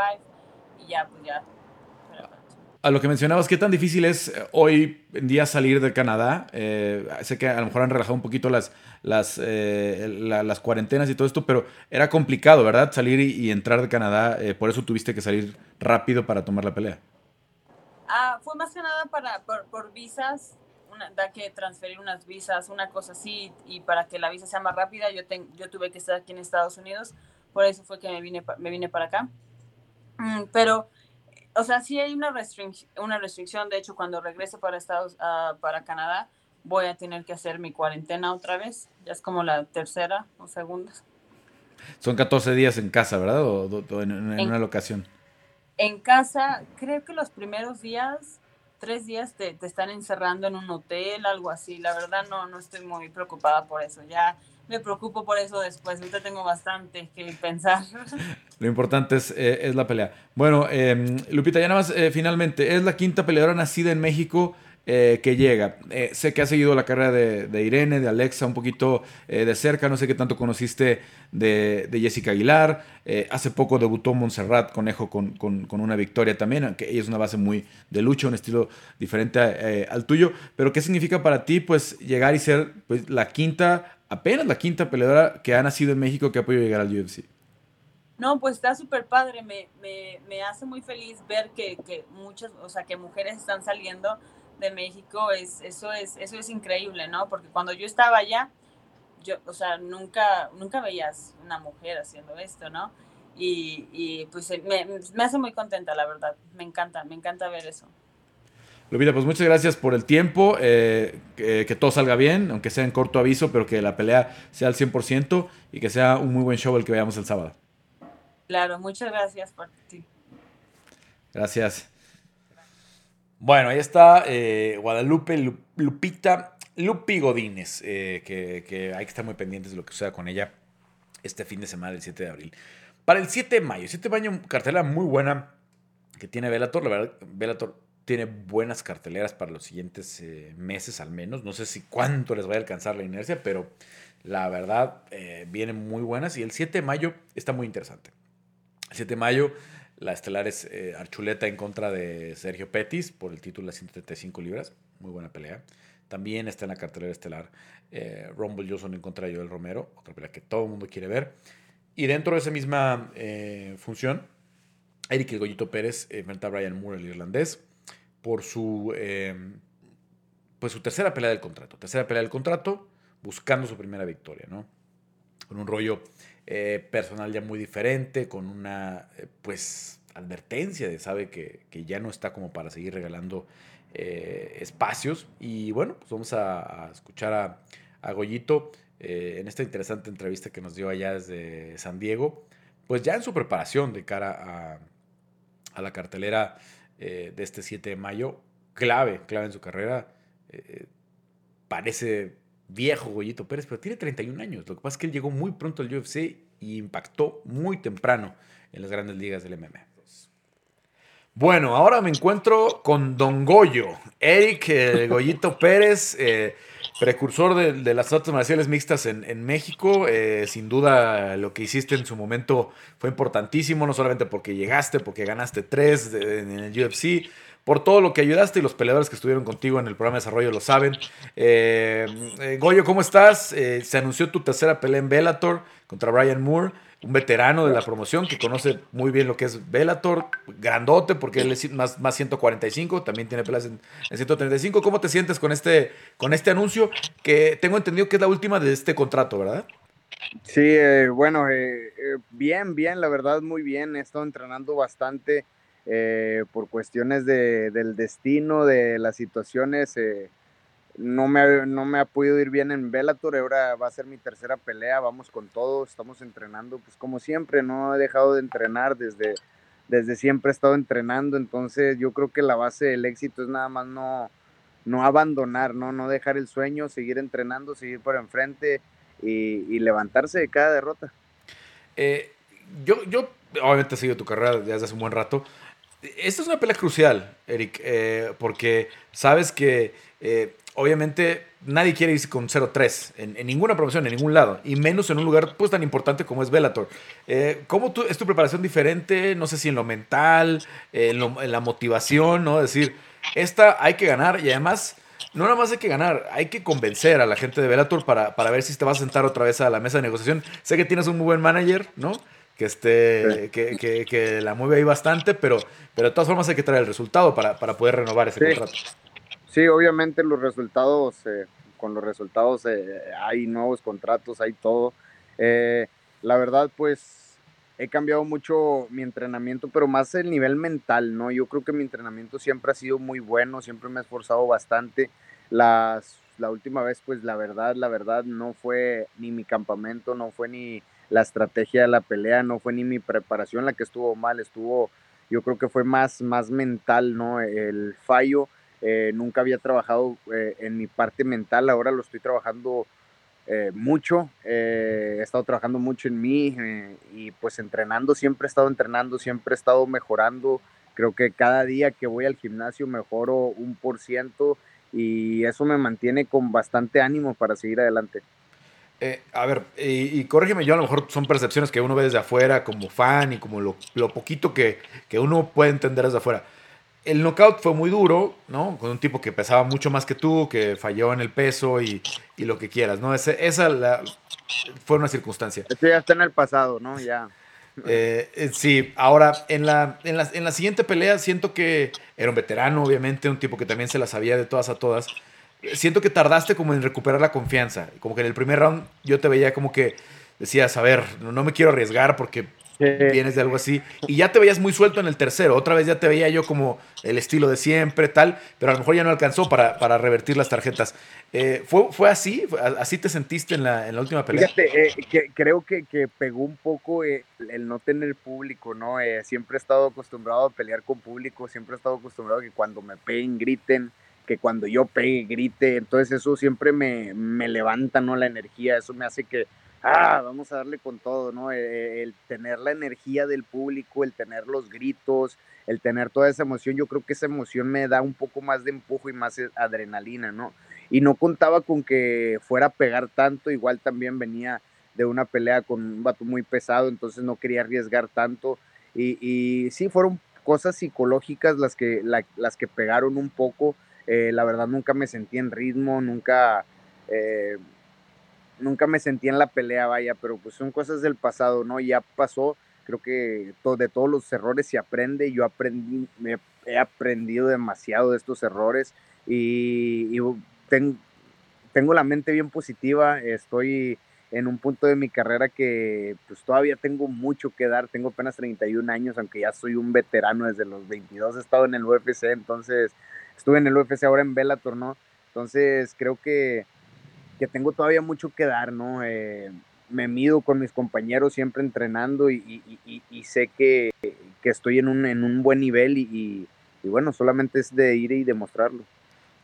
y ya, pues ya a lo que mencionabas, ¿qué tan difícil es eh, hoy en día salir de Canadá? Eh, sé que a lo mejor han relajado un poquito las, las, eh, las cuarentenas y todo esto, pero era complicado, ¿verdad? Salir y, entrar de Canadá, por eso tuviste que salir rápido para tomar la pelea. Ah, fue más que nada para, por, visas, una, da que transferir unas visas, una cosa así, y para que la visa sea más rápida, yo, yo tuve que estar aquí en Estados Unidos, por eso fue que me vine, me vine para acá. Mm, pero o sea, sí hay una, restricción, una restricción. De hecho, cuando regrese para Estados, uh, para Canadá, voy a tener que hacer mi cuarentena otra vez. Ya es como la tercera o segunda. Son 14 días en casa, ¿verdad? ¿O, en, una locación? En casa, creo que los primeros días, tres días te, te, están encerrando en un hotel, algo así. La verdad no, no estoy muy preocupada por eso. Ya me preocupo por eso después. Ahorita tengo bastante que pensar. Lo importante es, eh, es la pelea. Bueno, em, Lupita, ya nada más, eh, finalmente, es la quinta peleadora nacida en México eh, que llega. Eh, sé que has seguido la carrera de, Irene, de Alexa un poquito eh, de cerca, no sé qué tanto conociste de, Jessica Aguilar. hace poco debutó Montserrat Conejo con, con, una victoria también, aunque ella es una base muy de lucha, un estilo diferente al tuyo. Pero ¿qué significa para ti pues llegar y ser pues, la quinta, apenas la quinta peleadora que ha nacido en México que ha podido llegar al UFC? No, pues está súper padre, me, me, hace muy feliz ver que, que muchas, o sea, que mujeres están saliendo de México, es, eso, es, eso es increíble, ¿no? Porque cuando yo estaba allá, yo, o sea, nunca, nunca veías una mujer haciendo esto, ¿no? Y, pues me, me, hace muy contenta, la verdad. Me encanta, me encanta ver eso. Lupita, pues muchas gracias por el tiempo, eh, que, todo salga bien, aunque sea en corto aviso, pero que la pelea sea al 100% y que sea un muy buen show el que veamos el sábado. Claro, muchas gracias por ti. Gracias. Bueno, ahí está eh, Guadalupe Lupita, Lupi Godínez, eh, que, hay que estar muy pendientes de lo que suceda con ella este fin de semana del 7 de abril. Para el 7 de mayo, 7 de mayo, cartelera muy buena que tiene Velator. La verdad, Velator tiene buenas carteleras para los siguientes eh, meses al menos. No sé si cuánto les va a alcanzar la inercia, pero la verdad vienen muy buenas y el 7 de mayo está muy interesante. El 7 de mayo la estelar es eh, Archuleta en contra de Sergio Pettis por el título de 135 libras. Muy buena pelea. También está en la cartelera estelar eh, Rumble Johnson en contra de Joel Romero. Otra pelea que todo el mundo quiere ver. Y dentro de esa misma eh, función, Eric El Goyito Pérez enfrenta a Brian Moore, el irlandés, por su, pues su tercera pelea del contrato. Tercera pelea del contrato, buscando su primera victoria, ¿no? Con un rollo eh, personal ya muy diferente, con una eh, pues advertencia de sabe que, ya no está como para seguir regalando eh, espacios. Y bueno, pues vamos a, escuchar a, a Goyito en esta interesante entrevista que nos dio allá desde San Diego, pues ya en su preparación de cara a, a la cartelera de este 7 de mayo, clave, clave en su carrera. parece viejo Goyito Pérez, pero tiene 31 años. Lo que pasa es que él llegó muy pronto al UFC y impactó muy temprano en las grandes ligas del MMA. Bueno, ahora me encuentro con Don Goyo, Eric eh, Goyito Pérez, eh, precursor de, las artes marciales mixtas en, México. Eh, sin duda lo que hiciste en su momento fue importantísimo, no solamente porque llegaste, porque ganaste tres en el UFC, por todo lo que ayudaste y los peleadores que estuvieron contigo en el programa de desarrollo lo saben. Eh, eh, Goyo, ¿cómo estás? Eh, se anunció tu tercera pelea en Bellator contra Brian Moore, un veterano de la promoción que conoce muy bien lo que es Bellator, grandote porque él es más, más 145, también tiene peleas en, 135. ¿Cómo te sientes con este, con este anuncio que tengo entendido que es la última de este contrato, verdad? Sí, bueno, bien, bien, la verdad, muy bien. He estado entrenando bastante. Eh, por cuestiones de, del destino, de las situaciones, eh, no, me, no me ha podido ir bien en Bellator, ahora va a ser mi tercera pelea, vamos con todo, estamos entrenando, pues como siempre, no he dejado de entrenar desde, desde siempre he estado entrenando, entonces yo creo que la base del éxito es nada más no, no abandonar, ¿no? no dejar el sueño, seguir entrenando, seguir por enfrente y, levantarse de cada derrota. Eh, yo, yo obviamente seguido tu carrera desde hace un buen rato. Esta es una pelea crucial, Eric, eh, porque sabes que eh, obviamente nadie quiere irse con 0-3 en, ninguna promoción, en ningún lado, y menos en un lugar pues tan importante como es Bellator. Eh, ¿Cómo es tu preparación diferente? No sé si en lo mental, en, la motivación, ¿no? Es decir, esta hay que ganar y además... No nada más hay que ganar, hay que convencer a la gente de Bellator para, para ver si te vas a sentar otra vez a la mesa de negociación. Sé que tienes un muy buen manager, ¿no? Que, esté, que, que, la mueve ahí bastante, pero, pero de todas formas hay que traer el resultado para, para poder renovar ese contrato. Sí, obviamente los resultados, eh, con los resultados eh, hay nuevos contratos, hay todo. Eh, la verdad, pues he cambiado mucho mi entrenamiento, pero más el nivel mental, ¿no? Yo creo que mi entrenamiento siempre ha sido muy bueno, siempre me he esforzado bastante. Las, la última vez, pues la verdad, la verdad, no fue ni mi campamento, no fue ni la estrategia de la pelea, no fue ni mi preparación la que estuvo mal, estuvo, yo creo que fue más, más mental, ¿no? El fallo, eh, nunca había trabajado eh, en mi parte mental, ahora lo estoy trabajando eh, mucho, eh, he estado trabajando mucho en mí y pues entrenando, siempre he estado entrenando, siempre he estado mejorando. Creo que cada día que voy al gimnasio mejoro un por ciento y eso me mantiene con bastante ánimo para seguir adelante. A ver, y, corrígeme, yo a lo mejor son percepciones que uno ve desde afuera como fan y como lo, lo poquito que, que, uno puede entender desde afuera el knockout fue muy duro, ¿no? Con un tipo que pesaba mucho más que tú, que falló en el peso y, lo que quieras, ¿no? esa la, fue una circunstancia. Esto ya está en el pasado, ¿no? Ya. Eh, eh, sí, ahora en la, en, la, en la siguiente pelea siento que era un veterano, obviamente, un tipo que también se la sabía de todas a todas. Siento que tardaste como en recuperar la confianza. Como que en el primer round yo te veía como que decías, a ver, no me quiero arriesgar porque vienes de algo así, y ya te veías muy suelto en el tercero, otra vez ya te veía yo como el estilo de siempre, tal, pero a lo mejor ya no alcanzó para, para revertir las tarjetas. Eh, ¿fue, ¿Fue así? ¿Así te sentiste en la, en la última pelea? Fíjate, eh, que, creo que, que, pegó un poco el, no tener público, ¿no? Eh, siempre he estado acostumbrado a pelear con público, siempre he estado acostumbrado a que cuando me peguen griten, que cuando yo pegue grite, entonces eso siempre me, me levanta, ¿no? La energía, eso me hace que ah, vamos a darle con todo, ¿no? Eh, el, tener la energía del público, el tener los gritos, el tener toda esa emoción, yo creo que esa emoción me da un poco más de empujo y más eh, adrenalina, ¿no? Y no contaba con que fuera a pegar tanto, igual también venía de una pelea con un vato muy pesado, entonces no quería arriesgar tanto. Y, y sí, fueron cosas psicológicas las que, las que pegaron un poco. Eh, la verdad nunca me sentí en ritmo, nunca nunca me sentí en la pelea, vaya, pero pues son cosas del pasado, ¿no? Ya pasó, creo que de todos los errores se aprende, yo aprendí, he aprendido demasiado de estos errores y, tengo la mente bien positiva, estoy en un punto de mi carrera que pues todavía tengo mucho que dar, tengo apenas 31 años, aunque ya soy un veterano desde los 22, he estado en el UFC, entonces estuve en el UFC ahora en Bellator, ¿no? Entonces creo que que tengo todavía mucho que dar, ¿no? Eh, me mido con mis compañeros siempre entrenando y, sé que, estoy en un, en un buen nivel y, bueno, solamente es de ir y demostrarlo.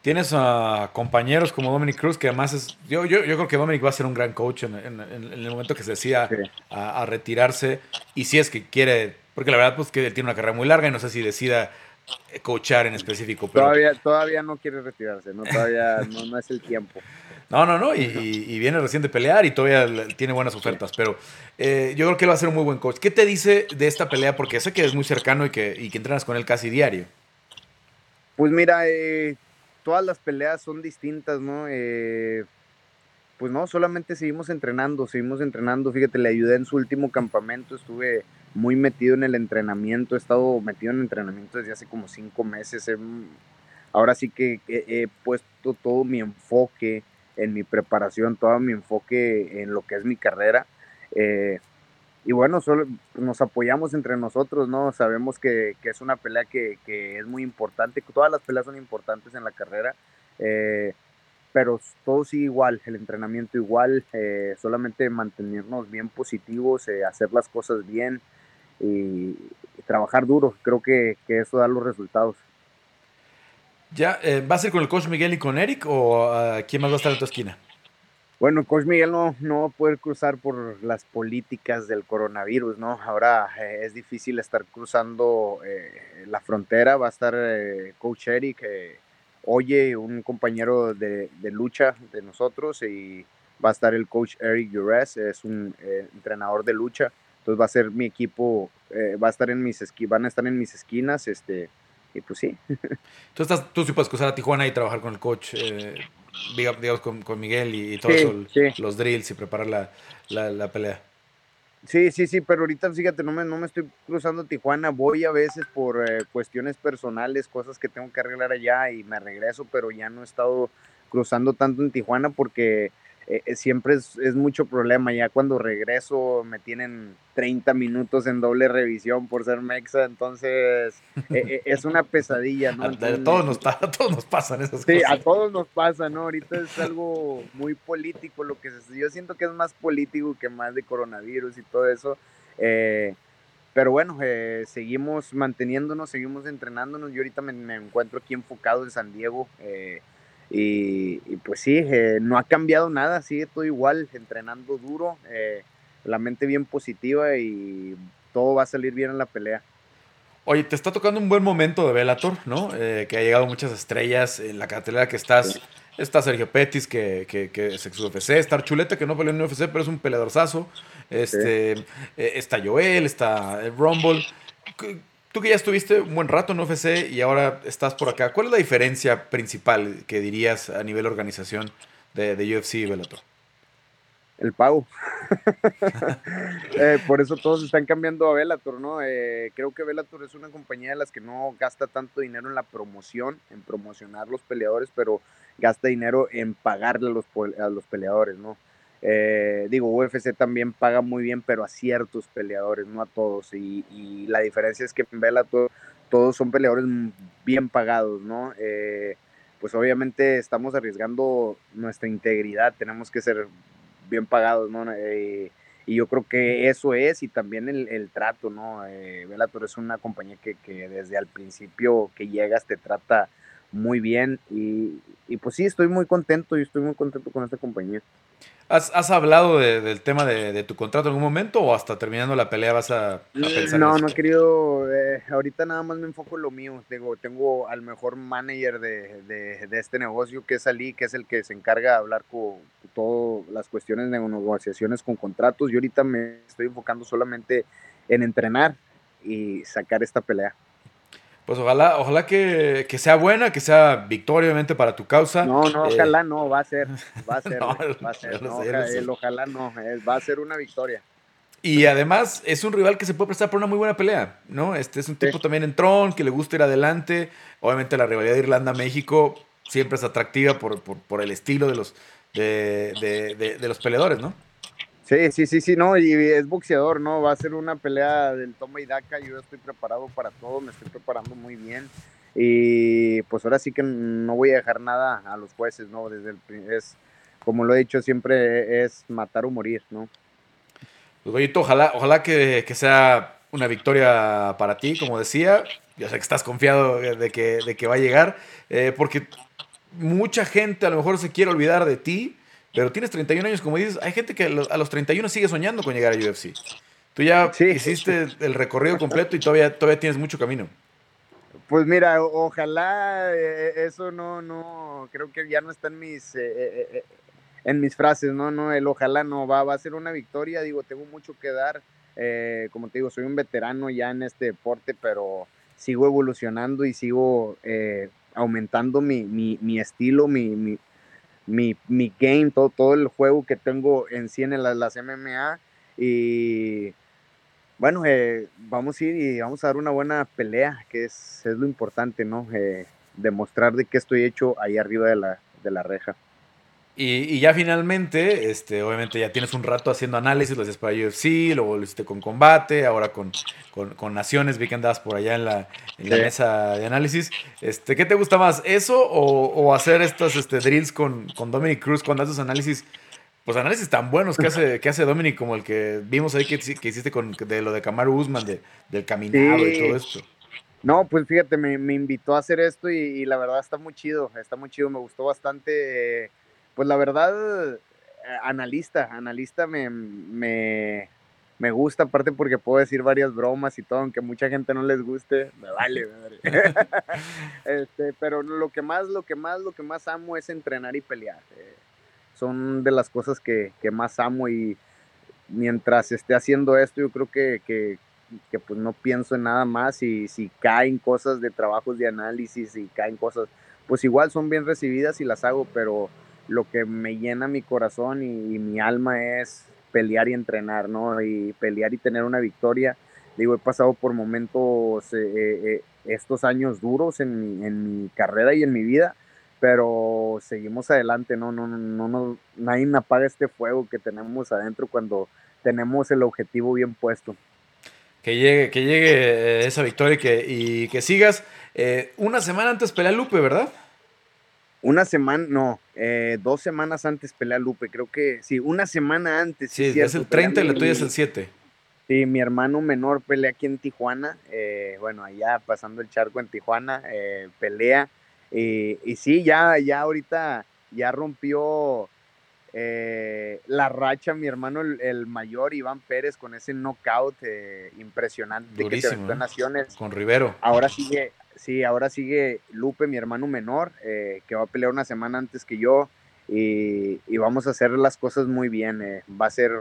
Tienes a compañeros como Dominic Cruz, que además es. Yo, yo, yo, creo que Dominic va a ser un gran coach en, el momento que se decida a, retirarse. Y si es que quiere. Porque la verdad, pues que él tiene una carrera muy larga y no sé si decida coachar en específico. Pero... Todavía, todavía no quiere retirarse, ¿no? Todavía no, no es el tiempo. No, no, no, y, viene recién de pelear y todavía tiene buenas ofertas, pero eh, yo creo que él va a ser un muy buen coach. ¿Qué te dice de esta pelea? Porque sé que es muy cercano y que, y que entrenas con él casi diario. Pues mira, eh, todas las peleas son distintas, ¿no? Eh, pues no, solamente seguimos entrenando, seguimos entrenando. Fíjate, le ayudé en su último campamento, estuve muy metido en el entrenamiento, he estado metido en entrenamiento desde hace como cinco meses. ahora sí que he puesto todo mi enfoque en mi preparación, todo mi enfoque en lo que es mi carrera. Eh, y bueno, solo nos apoyamos entre nosotros, ¿no? Sabemos que, que es una pelea que, que, es muy importante, todas las peleas son importantes en la carrera, eh, pero todo sigue igual, el entrenamiento igual, eh, solamente mantenernos bien positivos, hacer las cosas bien y, trabajar duro, creo que, que eso da los resultados. ¿Ya eh, va a ser con el coach Miguel y con Eric o uh, quién más va a estar en tu esquina? Bueno, el coach Miguel no, no va a poder cruzar por las políticas del coronavirus, ¿no? Ahora eh, es difícil estar cruzando eh, la frontera. Va a estar coach Eric, Oye, un compañero de, de, lucha de nosotros, y va a estar el coach Eric Ures, es un entrenador de lucha. Entonces va a ser mi equipo, va a estar en mis van a estar en mis esquinas, este, y pues sí. Tú, estás, tú sí puedes cruzar a Tijuana y trabajar con el coach, eh, digamos, con, con, Miguel y, todo eso, los drills y preparar la, la, la, pelea. Sí, sí, sí, pero ahorita fíjate, no me, no me estoy cruzando a Tijuana, voy a veces por eh, cuestiones personales, cosas que tengo que arreglar allá y me regreso, pero ya no he estado cruzando tanto en Tijuana porque eh, eh, siempre es, es, mucho problema. Ya cuando regreso me tienen 30 minutos en doble revisión por ser mexa, entonces eh, es una pesadilla, ¿no? a, todos nos, a todos nos pasan esas sí, cosas. a todos nos pasa, ¿no? Ahorita es algo muy político, lo que yo siento que es más político que más de coronavirus y todo eso. pero bueno, seguimos manteniéndonos, seguimos entrenándonos. Yo ahorita me, me, encuentro aquí enfocado en San Diego. Y, pues sí, eh, no ha cambiado nada, sigue todo igual, entrenando duro, eh, la mente bien positiva y todo va a salir bien en la pelea. Oye, te está tocando un buen momento de Velator, ¿no? Eh, que ha llegado muchas estrellas en la cartelera que estás. Está Sergio Pettis, que, que, que es ex UFC. Está Chuleta, que no peleó en UFC, pero es un peleadorzazo. Este, está Joel, está Rumble. Tú que ya estuviste un buen rato en UFC y ahora estás por acá, ¿cuál es la diferencia principal que dirías a nivel organización de, UFC y Bellator? El pago. Eh, por eso todos están cambiando a Bellator, ¿no? Eh, creo que Bellator es una compañía de las que no gasta tanto dinero en la promoción, en promocionar los peleadores, pero gasta dinero en pagarle a los, a los peleadores, ¿no? Eh, digo, UFC también paga muy bien, pero a ciertos peleadores, no a todos. Y, la diferencia es que en todos son peleadores bien pagados, ¿no? Eh, pues obviamente estamos arriesgando nuestra integridad, tenemos que ser bien pagados, ¿no? Eh, y yo creo que eso es, y también el, trato, ¿no? Bellator es una compañía que, que, desde al principio que llegas te trata muy bien, y, y pues sí, estoy muy contento, y estoy muy contento con esta compañía. ¿Has, hablado del tema de, tu contrato en algún momento o hasta terminando la pelea vas a, pensar No, no he querido. Eh, ahorita nada más me enfoco en lo mío. Tengo, tengo al mejor manager de, este negocio, que es Ali, que es el que se encarga de hablar con todas las cuestiones de negociaciones con contratos. Yo ahorita me estoy enfocando solamente en entrenar y sacar esta pelea. Pues ojalá, ojalá que, sea buena, que sea victoria, obviamente, para tu causa. No, no, ojalá no, va a ser, va a ser, va a ser. ojalá no, va a ser una victoria. Y además es un rival que se puede prestar por una muy buena pelea, ¿no? Este es un tipo también en Tron, que le gusta ir adelante. Obviamente la rivalidad de Irlanda-México siempre es atractiva por, el estilo de los, de los peleadores, ¿no? Sí, sí, sí, sí, no, y es boxeador, ¿no? Va a ser una pelea del toma y daca, yo estoy preparado para todo, me estoy preparando muy bien y pues ahora sí que no voy a dejar nada a los jueces, ¿no? Desde el, es, como lo he dicho siempre, es matar o morir, ¿no? Pues ojalá, ojalá que, sea una victoria para ti, como decía, yo sé que estás confiado de que, de que va a llegar, eh, porque mucha gente a lo mejor se quiere olvidar de ti, pero tienes 31 años, como dices, hay gente que a los 31 sigue soñando con llegar a UFC. Tú ya hiciste el recorrido completo y todavía, todavía tienes mucho camino. Pues mira, ojalá eh, eso no, no, creo que ya no está en mis, eh, eh, en mis frases, no, no, el ojalá no, va, va a ser una victoria, digo, tengo mucho que dar, como te digo, soy un veterano ya en este deporte, pero sigo evolucionando y sigo aumentando mi, mi, mi estilo, mi, mi, mi game, todo, todo el juego que tengo en sí en las, MMA. Y bueno, eh, vamos a ir y vamos a dar una buena pelea, que es, es lo importante, ¿no? Eh, demostrar de qué estoy hecho ahí arriba de la, de la reja. Y, ya finalmente, este, obviamente ya tienes un rato haciendo análisis, lo haces para UFC, luego lo hiciste con combate, ahora con, con, Naciones, vi que andabas por allá en la, mesa de análisis. Este, ¿Qué te gusta más, eso o, hacer estos este, drills con, con Dominic Cruz cuando haces análisis? Pues análisis tan buenos que hace, que hace Dominic, como el que vimos ahí que, que hiciste con de lo de Kamaru Usman, de, del caminado y todo esto. No, pues fíjate, me, invitó a hacer esto y, la verdad está muy chido, está muy chido, me gustó bastante pues la verdad, eh, analista, analista me, me, me, gusta, aparte porque puedo decir varias bromas y todo, aunque mucha gente no les guste, me vale, este, pero lo que más, lo que más, lo que más amo es entrenar y pelear. Eh, son de las cosas que, que, más amo y mientras esté haciendo esto, yo creo que, que, que, pues no pienso en nada más y si caen cosas de trabajos de análisis y caen cosas, pues igual son bien recibidas y las hago, pero lo que me llena mi corazón y, mi alma es pelear y entrenar, ¿no? Y pelear y tener una victoria. Digo, he pasado por momentos, eh, eh, eh, estos años duros en mi, en mi, carrera y en mi vida, pero seguimos adelante, ¿no? No, no, no, nadie apaga este fuego que tenemos adentro cuando tenemos el objetivo bien puesto. Que llegue, que llegue esa victoria y que, y que sigas. una semana antes pelea Lupe, ¿verdad? Una semana, no, eh, dos semanas antes pelea Lupe, creo que sí, una semana antes. Sí, es el 30 y la tuya es el 7. Sí, mi hermano menor pelea aquí en Tijuana, eh, bueno, allá pasando el charco en Tijuana, eh, pelea Y, y sí, ya, ya ahorita ya rompió eh, la racha mi hermano el, mayor Iván Pérez con ese knockout eh, impresionante que se en ¿eh? Naciones. Con Rivero. Ahora sigue, sí, ahora sigue Lupe, mi hermano menor, que va a pelear una semana antes que yo. Y, vamos a hacer las cosas muy bien. va a ser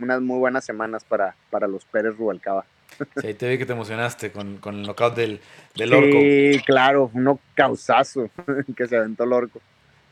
unas muy buenas semanas para, para los Pérez Rubalcaba. Sí, te vi que te emocionaste con, con el knockout del, del Orco. Sí, claro, un knockoutazo que se aventó el Orco.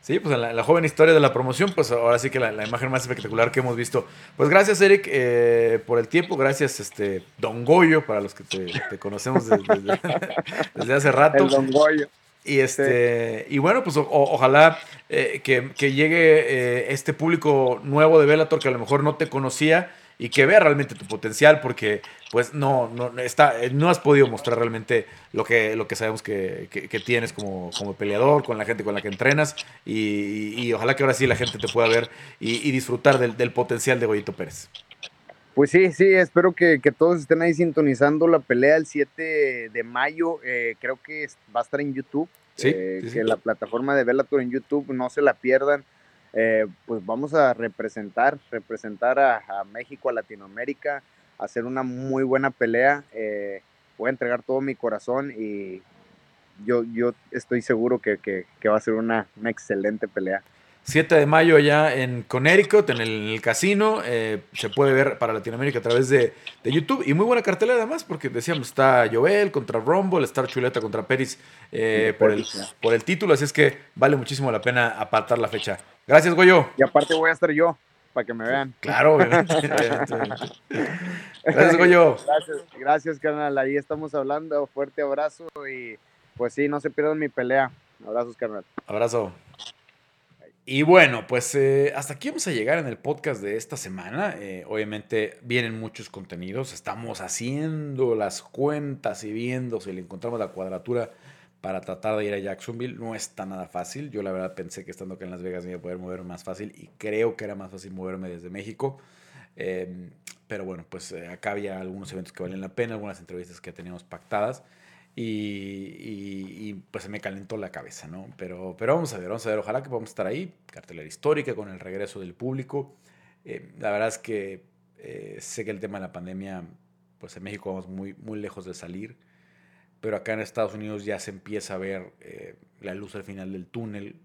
Sí, pues en la, joven historia de la promoción, pues ahora sí que la, imagen más espectacular que hemos visto. Pues gracias, Eric, eh, por el tiempo. Gracias, este Don Goyo, para los que te, conocemos desde, hace rato. El Don Goyo. Y, este, y bueno, pues ojalá eh, que, llegue eh, este público nuevo de Bellator que a lo mejor no te conocía y que vea realmente tu potencial, porque pues no, no, está, no has podido mostrar realmente lo que, lo que sabemos que, tienes como, como, peleador, con la gente con la que entrenas, y, ojalá que ahora sí la gente te pueda ver y, disfrutar del, potencial de Goyito Pérez. Pues sí, sí, espero que, todos estén ahí sintonizando la pelea el 7 de mayo, eh, creo que va a estar en YouTube, eh, que la plataforma de Bellator en YouTube, no se la pierdan. Eh, pues vamos a representar, representar a, México, a Latinoamérica, hacer una muy buena pelea. Eh, voy a entregar todo mi corazón y yo, yo estoy seguro que, va a ser una, excelente pelea. 7 de mayo allá en Connecticut, en el, casino. Eh, se puede ver para Latinoamérica a través de, YouTube. Y muy buena cartelera además, porque decíamos, está Joel contra Rumble, está Chuleta contra Peris por, el, por el título. Así es que vale muchísimo la pena apartar la fecha. Gracias, Goyo. Y aparte voy a estar yo, para que me vean. Claro, obviamente. Gracias, Goyo. Gracias, gracias, carnal. Ahí estamos hablando. Fuerte abrazo y pues sí, no se pierdan mi pelea. Abrazos, carnal. Abrazo. Y bueno, pues eh, hasta aquí vamos a llegar en el podcast de esta semana. Eh, obviamente vienen muchos contenidos. Estamos haciendo las cuentas y viendo si le encontramos la cuadratura para tratar de ir a Jacksonville. No está nada fácil. Yo la verdad pensé que estando acá en Las Vegas me iba a poder mover más fácil y creo que era más fácil moverme desde México. Em, pero bueno, pues eh, acá había algunos eventos que valen la pena, algunas entrevistas que teníamos pactadas y, pues se me calentó la cabeza, ¿no? Pero, pero vamos a ver, vamos a ver, ojalá que podamos estar ahí, cartelera histórica con el regreso del público. Em, la verdad es que eh, sé que el tema de la pandemia, pues en México vamos muy, muy lejos de salir pero acá en Estados Unidos ya se empieza a ver eh, la luz al final del túnel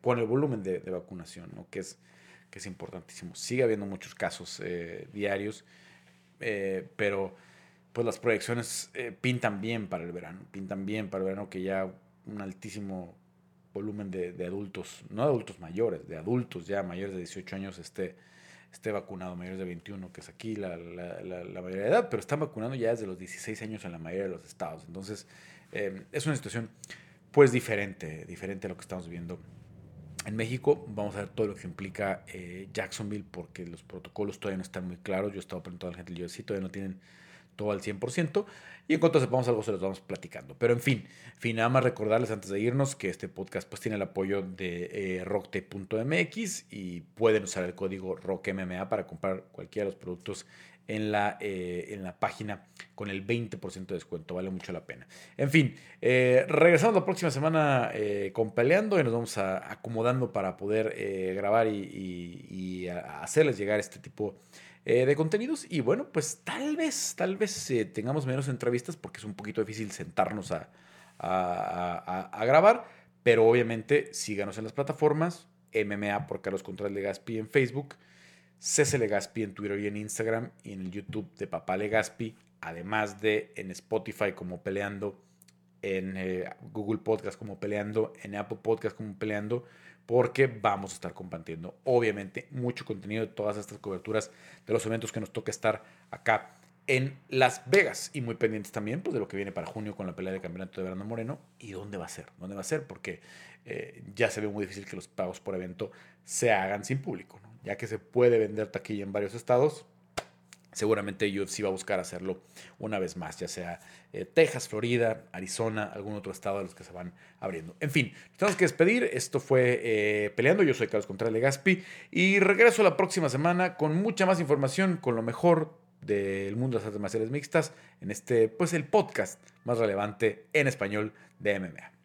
con el volumen de, vacunación, ¿no? que, es, que es importantísimo. Sigue habiendo muchos casos eh, diarios, eh, pero pues las proyecciones pintan bien para el verano, pintan bien para el verano que ya un altísimo volumen de, de, adultos, no adultos mayores, de adultos ya mayores de 18 años esté esté vacunado, mayores de 21, que es aquí la, mayoría de edad, pero están vacunando ya desde los 16 años en la mayoría de los estados. Entonces, eh, es una situación pues diferente, diferente a lo que estamos viendo en México. Vamos a ver todo lo que implica eh, Jacksonville, porque los protocolos todavía no están muy claros. Yo he estado preguntando a la gente del UFC, todavía no tienen todo al 100%. Y en cuanto sepamos algo, se los vamos platicando. Pero en fin, fin, nada más recordarles antes de irnos que este podcast pues tiene el apoyo de eh, rockte.mx y pueden usar el código ROCKMMA para comprar cualquiera de los productos en la, eh, en la página con el 20% de descuento. Vale mucho la pena. En fin, eh, regresamos la próxima semana eh, con Peleando y nos vamos a, acomodando para poder grabar y, y, hacerles llegar este tipo de eh, de contenidos. Y bueno, pues tal vez, tal vez eh, tengamos menos entrevistas porque es un poquito difícil sentarnos a, a, grabar. Pero obviamente síganos en las plataformas. MMA por Carlos Contreras Legaspi en Facebook. CC Legaspi en Twitter y en Instagram. Y en el YouTube de Papá Legaspi. Además de en Spotify como Peleando. En eh, Google Podcast como Peleando. En Apple Podcast como Peleando porque vamos a estar compartiendo, obviamente, mucho contenido de todas estas coberturas de los eventos que nos toca estar acá en Las Vegas. Y muy pendientes también pues, de lo que viene para junio con la pelea de campeonato de Verano Moreno y dónde va a ser, dónde va a ser, porque eh, ya se ve muy difícil que los pagos por evento se hagan sin público, ya que se puede vender taquilla en varios estados, seguramente UFC va a buscar hacerlo una vez más, ya sea eh, Texas, Florida, Arizona, algún otro estado de los que se van abriendo. En fin, tenemos que despedir. Esto fue eh, Peleando. Yo soy Carlos Contreras Gaspi y regreso la próxima semana con mucha más información, con lo mejor del mundo de las artes marciales mixtas en este, pues el podcast más relevante en español de MMA.